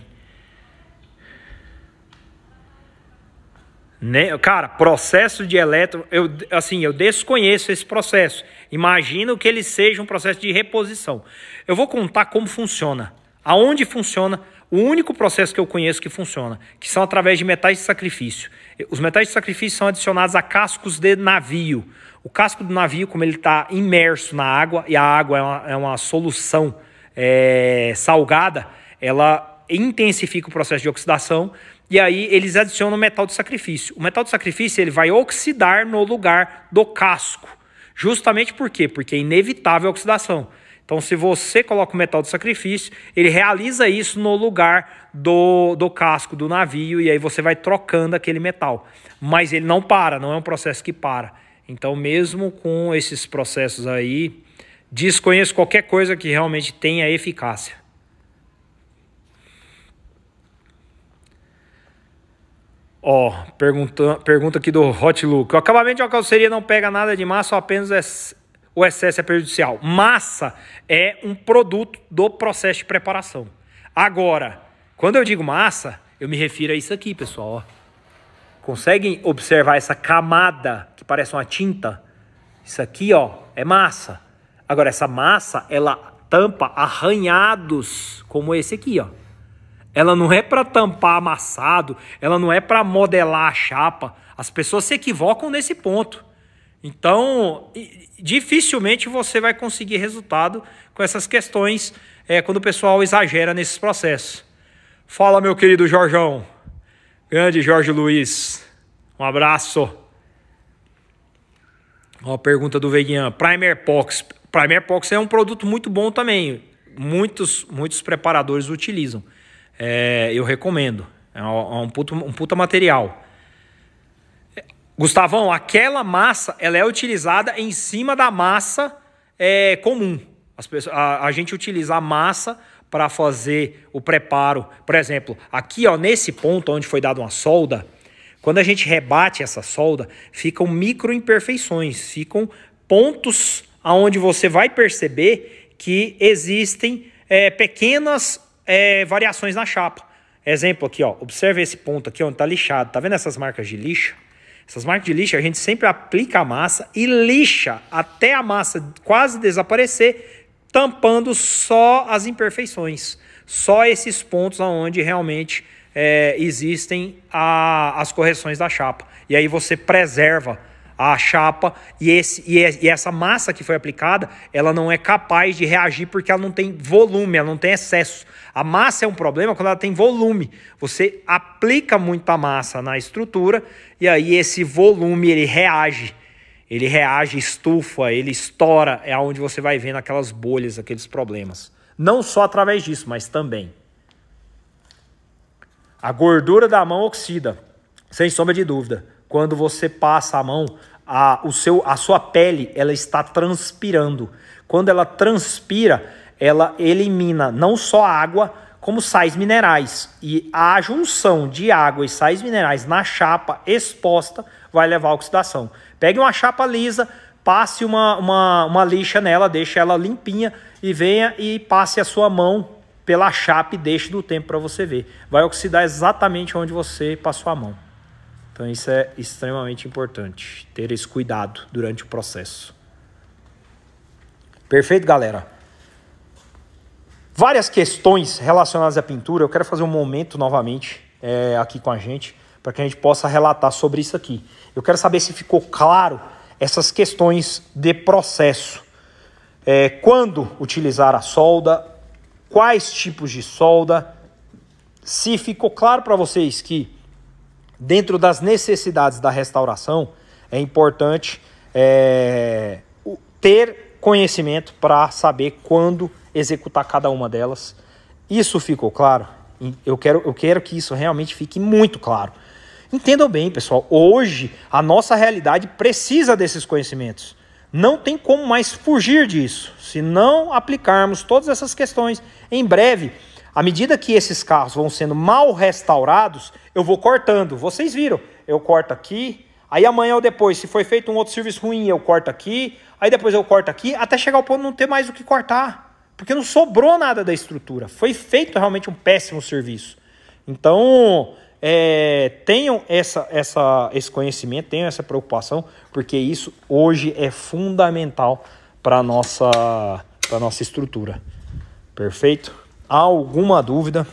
Né? Cara, processo de eletro, eu, assim, eu desconheço esse processo. Imagino que ele seja um processo de reposição. Eu vou contar como funciona, aonde funciona, o único processo que eu conheço que funciona, que são através de metais de sacrifício. Os metais de sacrifício são adicionados a cascos de navio. O casco do navio, como ele está imerso na água, e a água é uma, é uma solução é, salgada, ela intensifica o processo de oxidação e aí eles adicionam metal de sacrifício. O metal de sacrifício ele vai oxidar no lugar do casco. Justamente por quê? Porque é inevitável a oxidação. Então, se você coloca o metal de sacrifício, ele realiza isso no lugar do, do casco do navio e aí você vai trocando aquele metal. Mas ele não para, não é um processo que para. Então, mesmo com esses processos aí, desconheço qualquer coisa que realmente tenha eficácia. Ó, pergunta, pergunta aqui do Hot Look. O acabamento de uma calceria não pega nada de massa apenas o excesso é prejudicial. Massa é um produto do processo de preparação. Agora, quando eu digo massa, eu me refiro a isso aqui, pessoal. Conseguem observar essa camada que parece uma tinta? Isso aqui, ó, é massa. Agora, essa massa, ela tampa arranhados como esse aqui, ó. Ela não é para tampar amassado, ela não é para modelar a chapa. As pessoas se equivocam nesse ponto. Então, dificilmente você vai conseguir resultado com essas questões é, quando o pessoal exagera nesses processos. Fala, meu querido Jorjão. Grande Jorge Luiz. Um abraço. Uma pergunta do Veguian. Primer Pox. Primer Pox é um produto muito bom também. Muitos, muitos preparadores utilizam. É, eu recomendo. É um, puta, um puta material. Gustavão, aquela massa ela é utilizada em cima da massa é, comum. Pessoas, a, a, gente utiliza a massa para fazer o preparo. Por exemplo, aqui ó, nesse ponto onde foi dada uma solda, quando a gente rebate essa solda, ficam micro imperfeições, ficam pontos aonde você vai perceber que existem é, pequenas é, variações na chapa. Exemplo aqui, ó, observe esse ponto aqui onde está lixado. Tá vendo essas marcas de lixa? Essas marcas de lixa, a gente sempre aplica a massa e lixa até a massa quase desaparecer, tampando só as imperfeições, só esses pontos onde realmente é, existem a, as correções da chapa. E aí você preserva a chapa e, esse, e, e, essa massa que foi aplicada, ela não é capaz de reagir porque ela não tem volume, ela não tem excesso. A massa é um problema quando ela tem volume. Você aplica muita massa na estrutura e aí esse volume ele reage. Ele reage, estufa, ele estoura, é onde você vai vendo aquelas bolhas, aqueles problemas. Não só através disso, mas também. A gordura da mão oxida, sem sombra de dúvida. Quando você passa a mão, a, o seu, a sua pele ela está transpirando. Quando ela transpira, ela elimina não só água, como sais minerais. E a junção de água e sais minerais na chapa exposta vai levar à oxidação. Pegue uma chapa lisa, passe uma, uma, uma lixa nela, deixe ela limpinha e venha e passe a sua mão pela chapa e deixe do tempo para você ver. Vai oxidar exatamente onde você passou a mão. Então isso é extremamente importante, ter esse cuidado durante o processo. Perfeito, galera? Várias questões relacionadas à pintura. Eu quero fazer um momento novamente é, aqui com a gente, para que a gente possa relatar sobre isso aqui. Eu quero saber se ficou claro essas questões de processo. É, quando utilizar a solda, quais tipos de solda. Se ficou claro para vocês que dentro das necessidades da restauração, é importante é, ter conhecimento para saber quando executar cada uma delas. Isso ficou claro? Eu quero, eu quero que isso realmente fique muito claro. Entendam bem, pessoal, hoje a nossa realidade precisa desses conhecimentos. Não tem como mais fugir disso. Se não aplicarmos todas essas questões, em breve à medida que esses carros vão sendo mal restaurados, eu vou cortando. Vocês viram, eu corto aqui, aí amanhã ou depois, se foi feito um outro serviço ruim, eu corto aqui, aí depois eu corto aqui, até chegar ao ponto de não ter mais o que cortar. Porque não sobrou nada da estrutura. Foi feito realmente um péssimo serviço. Então, é, tenham essa, essa, esse conhecimento, tenham essa preocupação, porque isso hoje é fundamental para a nossa, nossa estrutura. Perfeito? Alguma dúvida?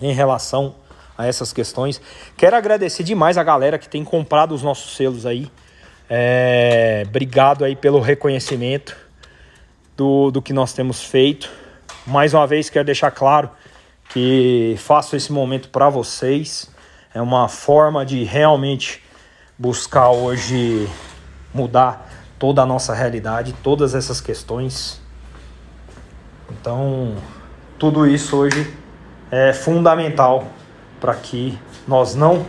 em relação a essas questões. Quero agradecer demais a galera que tem comprado os nossos selos aí. É, obrigado aí pelo reconhecimento do, do que nós temos feito. Mais uma vez quero deixar claro que faço esse momento para vocês. É uma forma de realmente buscar hoje mudar toda a nossa realidade, todas essas questões. Então, tudo isso hoje é fundamental para que nós não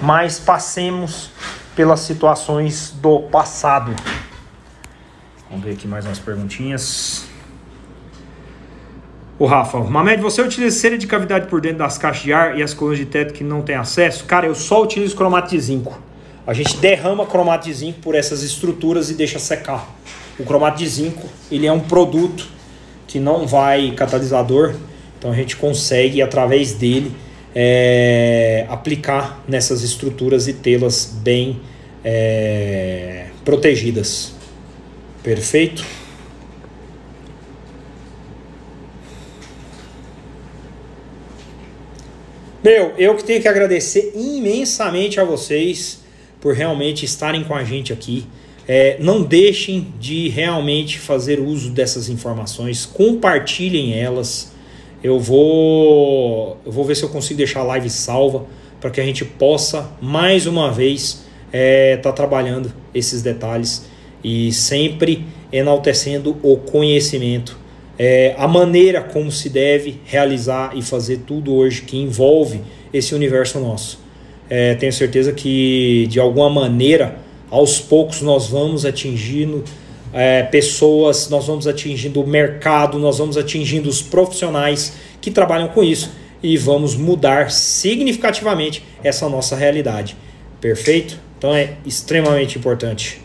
mais passemos pelas situações do passado. Vamos ver aqui mais umas perguntinhas. O Rafa, Mamed, você utiliza cera de cavidade por dentro das caixas de ar e as colunas de teto que não tem acesso? Cara, eu só utilizo cromato de zinco. A gente derrama cromato de zinco por essas estruturas e deixa secar. O cromato de zinco, ele é um produto que não vai catalisador, então a gente consegue através dele é, aplicar nessas estruturas e tê-las bem é, protegidas. Perfeito? Meu, eu que tenho que agradecer imensamente a vocês por realmente estarem com a gente aqui. É, não deixem de realmente fazer uso dessas informações, compartilhem elas. Eu vou, eu vou ver se eu consigo deixar a live salva para que a gente possa mais uma vez estar é, tá trabalhando esses detalhes e sempre enaltecendo o conhecimento, é, a maneira como se deve realizar e fazer tudo hoje que envolve esse universo nosso. É, tenho certeza que de alguma maneira, aos poucos, nós vamos atingindo é, pessoas, nós vamos atingindo o mercado, nós vamos atingindo os profissionais que trabalham com isso e vamos mudar significativamente essa nossa realidade. Perfeito? Então é extremamente importante.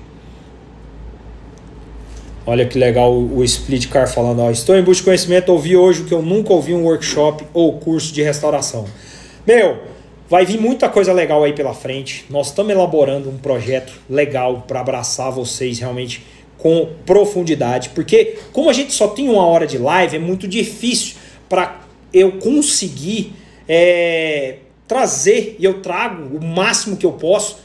Olha que legal o Split Car falando. Ó, Estou em busca de conhecimento, ouvi hoje o que eu nunca ouvi um workshop ou curso de restauração. Meu, vai vir muita coisa legal aí pela frente. Nós estamos elaborando um projeto legal para abraçar vocês realmente com profundidade, porque como a gente só tem uma hora de live, é muito difícil para eu conseguir é, trazer e eu trago o máximo que eu posso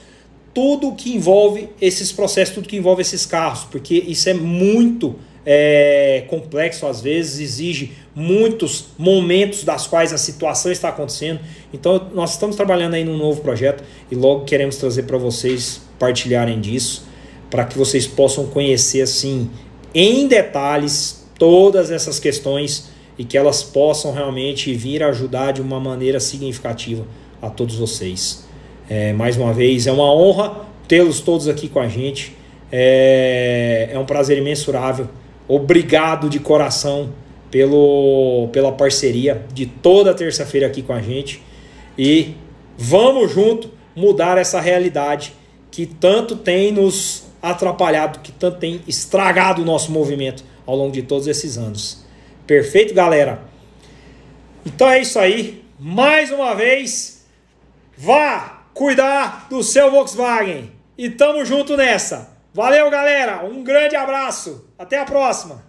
tudo que envolve esses processos, tudo que envolve esses carros, porque isso é muito é, complexo às vezes, exige muitos momentos das quais a situação está acontecendo. Então nós estamos trabalhando aí num novo projeto e logo queremos trazer para vocês partilharem disso para que vocês possam conhecer assim em detalhes todas essas questões e que elas possam realmente vir ajudar de uma maneira significativa a todos vocês. É, mais uma vez, é uma honra tê-los todos aqui com a gente. É, é um prazer imensurável. Obrigado de coração pelo, pela parceria de toda terça-feira aqui com a gente. E vamos junto mudar essa realidade que tanto tem nos atrapalhado, que tanto tem estragado o nosso movimento ao longo de todos esses anos. Perfeito, galera? Então é isso aí. Mais uma vez, vá cuidar do seu Volkswagen. E tamo junto nessa. Valeu, galera. Um grande abraço. Até a próxima.